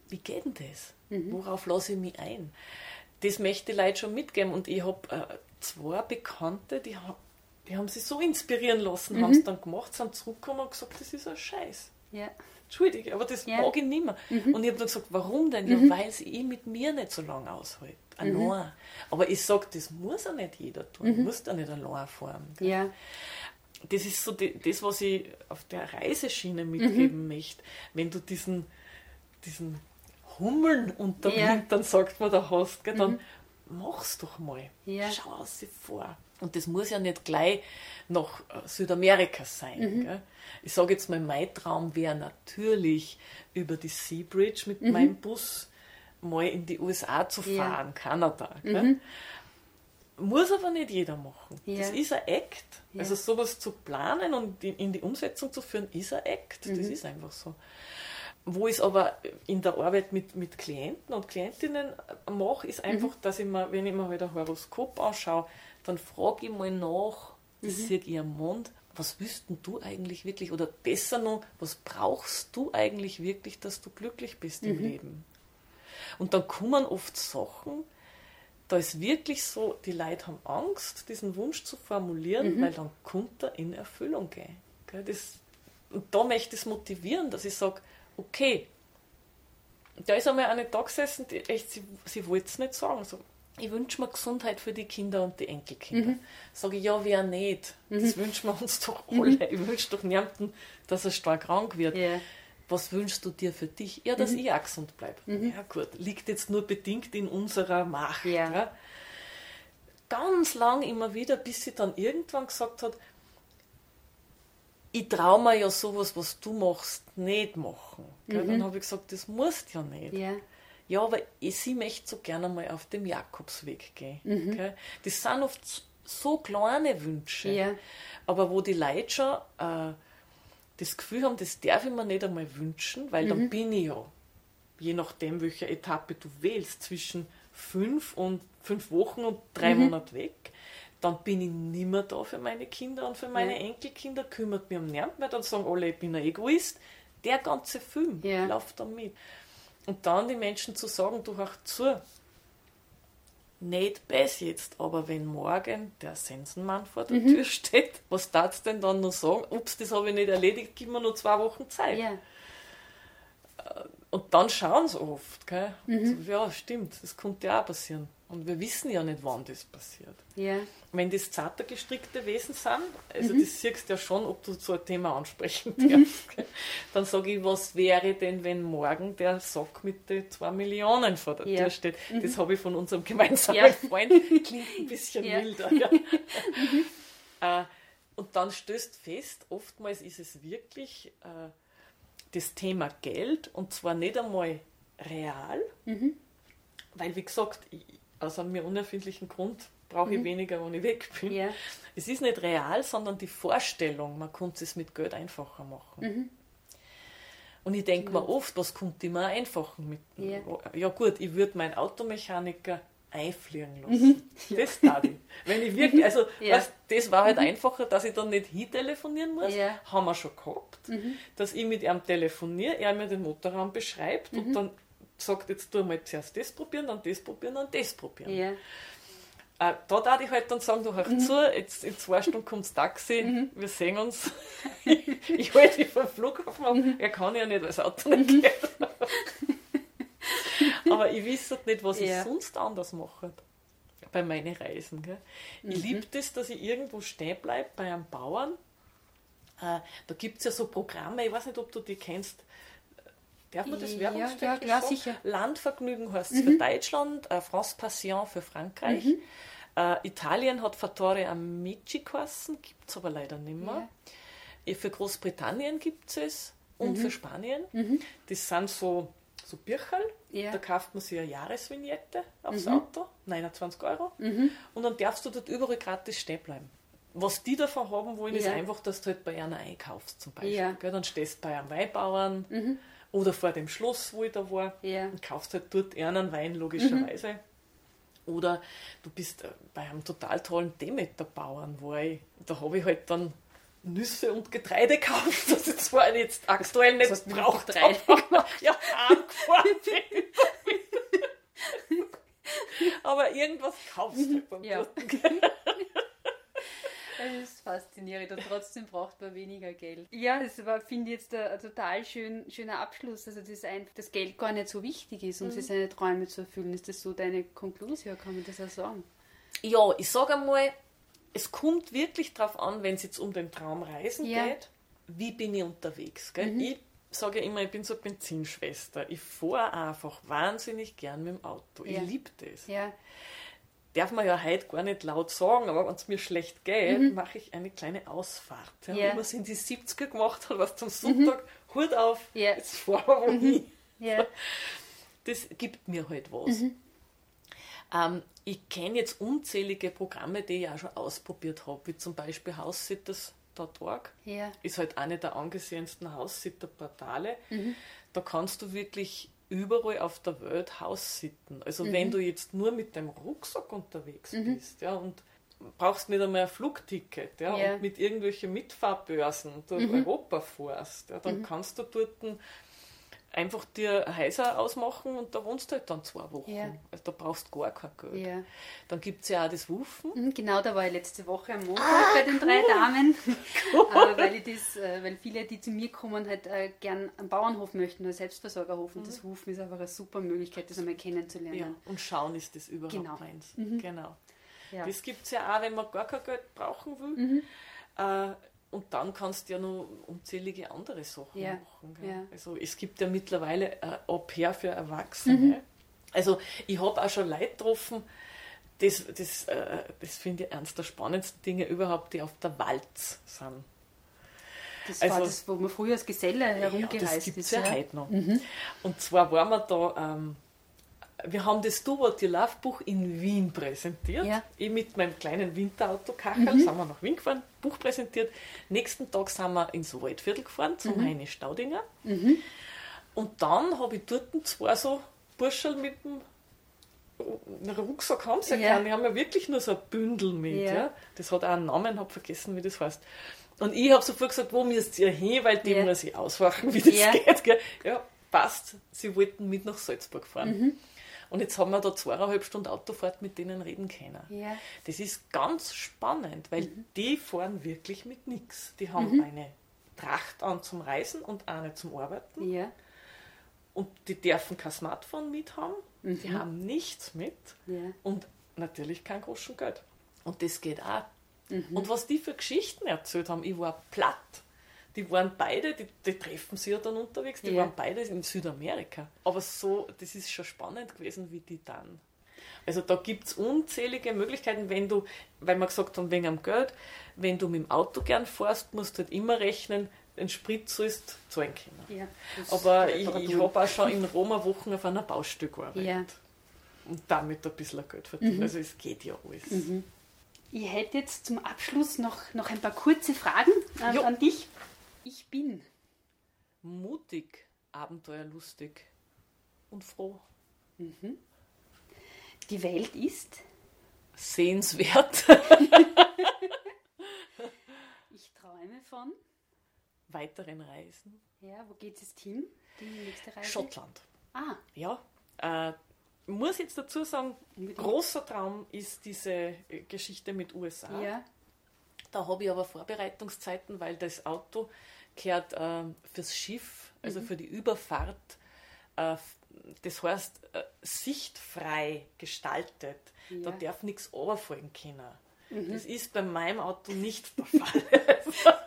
wie geht denn das? Mhm. Worauf lasse ich mich ein? Das möchte ich Leute schon mitgeben und ich habe äh, zwei Bekannte, die haben die haben sich so inspirieren lassen, mhm. haben es dann gemacht, sind zurückgekommen und gesagt, das ist ein Scheiß. Ja. Entschuldige, aber das ja. mag ich nicht mehr. Mhm. Und ich habe dann gesagt, warum denn? Mhm. Ja, weil es ich mit mir nicht so lange aushalte. Mhm. Allein. Aber ich sage, das muss auch nicht jeder tun. Mhm. Du musst auch nicht allein fahren. Ja. Das ist so die, das, was ich auf der Reiseschiene mitgeben mhm. möchte. Wenn du diesen, diesen Hummeln unter ja. Hintern, sagt man, da hast, gell, dann mhm. mach's doch mal. Ja. Schau sie vor. Und das muss ja nicht gleich nach äh, Südamerika sein. Mhm. Ich sage jetzt mal, mein Traum wäre natürlich über die Seabridge mit mhm. meinem Bus mal in die USA zu fahren, ja. Kanada. Mhm. Muss aber nicht jeder machen. Ja. Das ist ein Act. Ja. Also sowas zu planen und in, die Umsetzung zu führen, ist ein Act. Das Mhm. ist einfach so. Wo ich es aber in der Arbeit mit, mit Klienten und Klientinnen mache, ist einfach, Mhm. dass ich mir, wenn ich mir halt ein Horoskop anschaue, dann frage ich mal nach, das Mhm. sehe ich am Mond, was willst du eigentlich wirklich, oder besser noch, was brauchst du eigentlich wirklich, dass du glücklich bist im Mhm. Leben? Und dann kommen oft Sachen, da ist wirklich so, die Leute haben Angst, diesen Wunsch zu formulieren, weil dann kommt er in Erfüllung gehen. Das, und da möchte ich es motivieren, dass ich sage, okay, da ist einmal eine da gesessen, die echt, sie, sie wollte es nicht sagen. So, ich wünsche mir Gesundheit für die Kinder und die Enkelkinder. Sage ich, ja, wer nicht? Das wünschen wir uns doch alle. Ich wünsche doch niemandem, dass er stark krank wird. Ja. Was wünschst du dir für dich? Ja, dass ich auch gesund bleibe. Ja, gut. Liegt jetzt nur bedingt in unserer Macht. Ja. Ja. Ganz lang immer wieder, bis sie dann irgendwann gesagt hat, ich traue mir ja sowas, was du machst, nicht machen. Dann habe ich gesagt, das musst ja nicht. Ja. Ja, aber ich, sie möchte so gerne mal auf dem Jakobsweg gehen. Mhm. Das sind oft so kleine Wünsche, Ja. aber wo die Leute schon äh, das Gefühl haben, das darf ich mir nicht einmal wünschen, weil Mhm. dann bin ich ja, je nachdem, welche Etappe du wählst, zwischen fünf und fünf Wochen und drei Mhm. Monate weg. Dann bin ich nicht mehr da für meine Kinder und für meine Ja. Enkelkinder, kümmert mich um niemand mehr. Dann sagen alle, ich bin ein Egoist. Der ganze Film Ja. läuft dann mit. Und dann die Menschen zu sagen, du hör zu, nicht bis jetzt, aber wenn morgen der Sensenmann vor der Tür steht, was darfst du denn dann noch sagen? Ups, das habe ich nicht erledigt, gib mir nur zwei Wochen Zeit. Ja. Und dann schauen sie oft, gell? So, ja, stimmt, das könnte ja auch passieren. Und wir wissen ja nicht, wann das passiert. Ja. Wenn das zarter gestrickte Wesen sind, also das siehst du ja schon, ob du so ein Thema ansprechen darfst, gell? <laughs> dann sage ich, was wäre denn, wenn morgen der Sack mit den zwei Millionen vor der Ja. Tür steht? Das habe ich von unserem gemeinsamen Ja. Freund, klingt ein bisschen milder. Ja. <laughs> äh, und dann stößt fest, oftmals ist es wirklich äh, das Thema Geld und zwar nicht einmal real, weil wie gesagt, ich, aus einem mir unerfindlichen Grund brauche ich weniger, wenn ich weg bin. Ja. Es ist nicht real, sondern die Vorstellung, man könnte es mit Geld einfacher machen. Und ich denke mir oft, was könnte ich mir einfacher mit. Ja. ja gut, ich würde meinen Automechaniker einfliegen lassen. <laughs> Das tat ich. Wenn ich wirklich, also <laughs> Ja. weißt, das war halt einfacher, dass ich dann nicht hintelefonieren muss. Ja. Haben wir schon gehabt, dass ich mit ihm telefoniere, er mir den Motorraum beschreibt und dann sagt, jetzt tu mal zuerst das probieren, dann das probieren, dann das probieren. Ja. Äh, da darf ich halt dann sagen, du hör zu, jetzt in zwei Stunden kommt das Taxi, wir sehen uns. ich <laughs> ich halte dich vom Flughafen ab. Er kann ja nicht, weil das Auto nicht geht. <laughs> Aber ich weiß halt nicht, was Ja. ich sonst anders mache bei meinen Reisen. Gell? Ich liebe das, dass ich irgendwo stehen bleibe bei einem Bauern. Äh, da gibt es ja so Programme, ich weiß nicht, ob du die kennst. Darf man das Ja, werbungstechnisch ja, klar, sagen? sicher. Landvergnügen heißt es für Deutschland, äh, France Passion für Frankreich. Äh, Italien hat Fattore Amici geheißen, gibt es aber leider nicht mehr. Äh, Für Großbritannien gibt es und für Spanien. Das sind so, so Bücherl, Ja. da kauft man sich eine Jahresvignette aufs Auto, 29 Euro, und dann darfst du dort überall gratis stehen bleiben. Was die davon haben wollen, ist Ja. einfach, dass du halt bei einer einkaufst zum Beispiel. Ja. Gell? Dann stehst du bei einem Weinbauern oder vor dem Schloss, wo ich da war, Ja. und kaufst halt dort einen Wein, logischerweise. Oder du bist äh, bei einem total tollen Demeter-Bauern, wo ich, da habe ich halt dann Nüsse und Getreide gekauft, <laughs> das ich zwar jetzt aktuell nicht mit braucht Getreide habe. <laughs> Ja. <laughs> Aber irgendwas kaufst du halt beim Ja. Das ist faszinierend und trotzdem braucht man weniger Geld. Ja, das war, finde ich jetzt ein, ein total schön, schöner Abschluss. Also, dass einfach das Geld gar nicht so wichtig ist, um sich seine Träume zu erfüllen. Ist das so deine Konklusion? Kann man das auch sagen? Ja, ich sage einmal, es kommt wirklich darauf an, wenn es jetzt um den Traum Reisen Ja. geht, wie bin ich unterwegs. Gell? Ich sage ja immer, ich bin so eine Benzinschwester. Ich fahre einfach wahnsinnig gern mit dem Auto. Ja. Ich liebe das. Ja, Darf man ja heute gar nicht laut sagen, aber wenn es mir schlecht geht, mache ich eine kleine Ausfahrt. Ja, Ja. Wie man es in die 70er gemacht hat, was zum Sonntag, Hut auf, Ja. jetzt fahren wir wohin. ja, Das gibt mir halt was. Mhm. Ähm, ich kenne jetzt unzählige Programme, die ich auch schon ausprobiert habe, wie zum Beispiel Haussitters.org. Ja. Ist halt eine der angesehensten Haussitterportale. Mhm. Da kannst du wirklich überall auf der Welt Haussitten. Also mhm. wenn du jetzt nur mit dem Rucksack unterwegs mhm. bist, ja, und brauchst nicht einmal ein Flugticket, ja, ja. und mit irgendwelchen Mitfahrbörsen durch mhm. Europa fährst, ja, dann mhm. kannst du dort einfach dir Häuser ausmachen und da wohnst du halt dann zwei Wochen. Ja. Also da brauchst du gar kein Geld. Ja. Dann gibt es ja auch das Wufen. Mhm, genau, da war ich letzte Woche am Montag ah, bei den cool. drei Damen. <laughs> Cool. äh, weil, das, äh, weil viele, die zu mir kommen, halt äh, gern einen Bauernhof möchten, einen Selbstversorgerhof. Und mhm. das Wufen ist einfach eine super Möglichkeit, das einmal kennenzulernen. Ja, und schauen, ist das überhaupt genau. meins. Mhm. Genau. Ja. Das gibt es ja auch, wenn man gar kein Geld brauchen will. Mhm. Äh, und dann kannst du ja noch unzählige andere Sachen ja. machen. Ja. Also es gibt ja mittlerweile ein Au-pair für Erwachsene. Mhm. Also ich habe auch schon Leute getroffen, das, das, äh, das finde ich eines der spannendsten Dinge überhaupt, die auf der Walz sind. Das also, war das, wo man früher als Geselle herumgereist ja, das gibt es ja, ja heute noch. Mhm. Und zwar waren wir da ähm, wir haben das Do What You Love Buch in Wien präsentiert. Ja. Ich mit meinem kleinen Winterauto-Kachel mhm. sind wir nach Wien gefahren, Buch präsentiert. Nächsten Tag sind wir ins Waldviertel gefahren, zum mhm. Heine Staudinger. Mhm. Und dann habe ich dort zwei so Burschel mit dem Rucksack haben sie ja. Die haben ja wirklich nur so ein Bündel mit. Ja. ja. Das hat auch einen Namen, habe vergessen, wie das heißt. Und ich habe sofort gesagt, wo müsst ihr hin, weil die ja. muss ich auswachen, <laughs> wie das ja. geht. Gell? Ja, passt. Sie wollten mit nach Salzburg fahren. Mhm. Und jetzt haben wir da zweieinhalb Stunden Autofahrt mit denen reden können. Ja. Das ist ganz spannend, weil mhm. die fahren wirklich mit nichts. Die haben mhm. eine Tracht an zum Reisen und eine zum Arbeiten. Ja. Und die dürfen kein Smartphone mit haben. Mhm. Die haben nichts mit. Ja. Und natürlich kein großen Geld. Und das geht auch. Mhm. Und was die für Geschichten erzählt haben, ich war platt die waren beide, die, die treffen sich ja dann unterwegs, die ja. waren beide in Südamerika. Aber so, das ist schon spannend gewesen, wie die dann. Also da gibt es unzählige Möglichkeiten, wenn du, weil wir gesagt haben, wegen am Geld, wenn du mit dem Auto gern fährst, musst du halt immer rechnen, den Sprit sollst du zahlen können. Ja, Aber ich, ich habe auch schon in Roma Wochen auf einer Baustelle gearbeitet. Ja. Und damit ein bisschen Geld verdient. Mhm. Also es geht ja alles. Mhm. Ich hätte jetzt zum Abschluss noch, noch ein paar kurze Fragen an, an dich. Ich bin mutig, abenteuerlustig und froh. Mhm. Die Welt ist sehenswert. <laughs> ich träume von weiteren Reisen. Ja, wo geht es hin? Die nächste Reise? Schottland. Ah. Ja. Äh, muss jetzt dazu sagen, Unbedingt. großer Traum ist diese äh, Geschichte mit USA. Ja. Da habe ich aber Vorbereitungszeiten, weil das Auto gehört äh, fürs Schiff, also mhm. für die Überfahrt, äh, das heißt äh, sichtfrei gestaltet. Ja. Da darf nichts runterfallen können. Mhm. Das ist bei meinem Auto nicht der Fall. <laughs>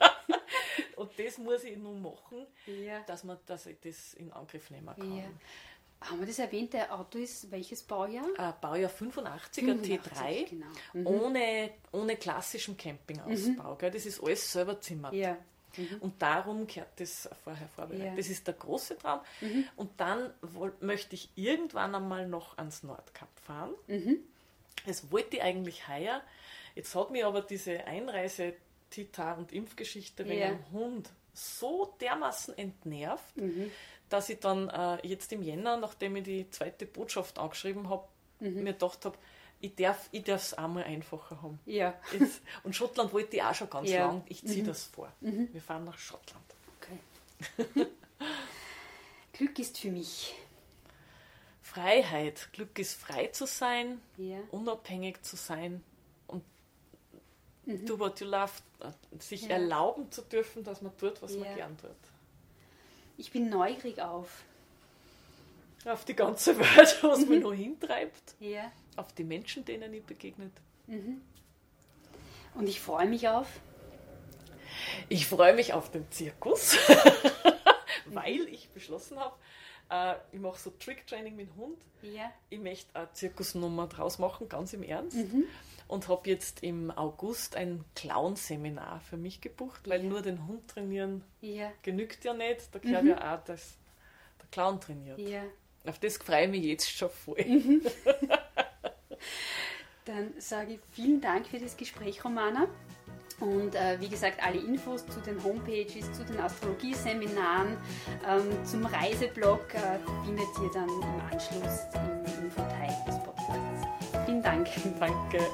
Und das muss ich nur machen, ja. dass, man, dass ich das in Angriff nehmen kann. Ja. Haben wir das erwähnt? Der Auto ist welches Baujahr? Äh, Baujahr 85, 85 T3, genau. mhm. ohne, ohne klassischen Campingausbau. Mhm. Das ist alles selber zimmert. Ja. Mhm. Und darum kehrt das vorher vorbereitet. Ja. Das ist der große Traum. Mhm. Und dann möchte ich irgendwann einmal noch ans Nordkap fahren. Mhm. Das wollte ich eigentlich heuer. Jetzt hat mich aber diese Einreise, Tita und Impfgeschichte wegen ja. dem Hund so dermaßen entnervt, mhm. dass ich dann äh, jetzt im Jänner, nachdem ich die zweite Botschaft angeschrieben habe, mhm. mir gedacht habe, ich darf ich es einmal einfacher haben. Ja. Jetzt, und Schottland wollte ich auch schon ganz ja. lang. Ich ziehe mhm. das vor. Mhm. Wir fahren nach Schottland. Okay. <laughs> Glück ist für mich. Freiheit. Glück ist frei zu sein, ja. unabhängig zu sein und mhm. do what you love, sich ja. erlauben zu dürfen, dass man tut, was man gern tut. Ich bin neugierig auf. Auf die ganze Welt, <laughs> was mhm. mich noch hintreibt. Ja auf die Menschen, denen ich begegnet. Mhm. Und ich freue mich auf? Ich freue mich auf den Zirkus, <laughs> weil ich beschlossen habe, äh, ich mache so Trick-Training mit dem Hund. Ja. Ich möchte eine Zirkusnummer draus machen, ganz im Ernst. Mhm. Und habe jetzt im August ein Clown-Seminar für mich gebucht, weil ja. nur den Hund trainieren ja. genügt ja nicht. Da gehört mhm. ja auch, dass der Clown trainiert. Auf das freue ich mich jetzt schon voll. Mhm. Dann sage ich vielen Dank für das Gespräch, Romana. Und äh, wie gesagt, alle Infos zu den Homepages, zu den Astrologieseminaren, ähm, zum Reiseblog äh, findet ihr dann im Anschluss im Infoteil des Podcasts. Vielen Dank. Danke.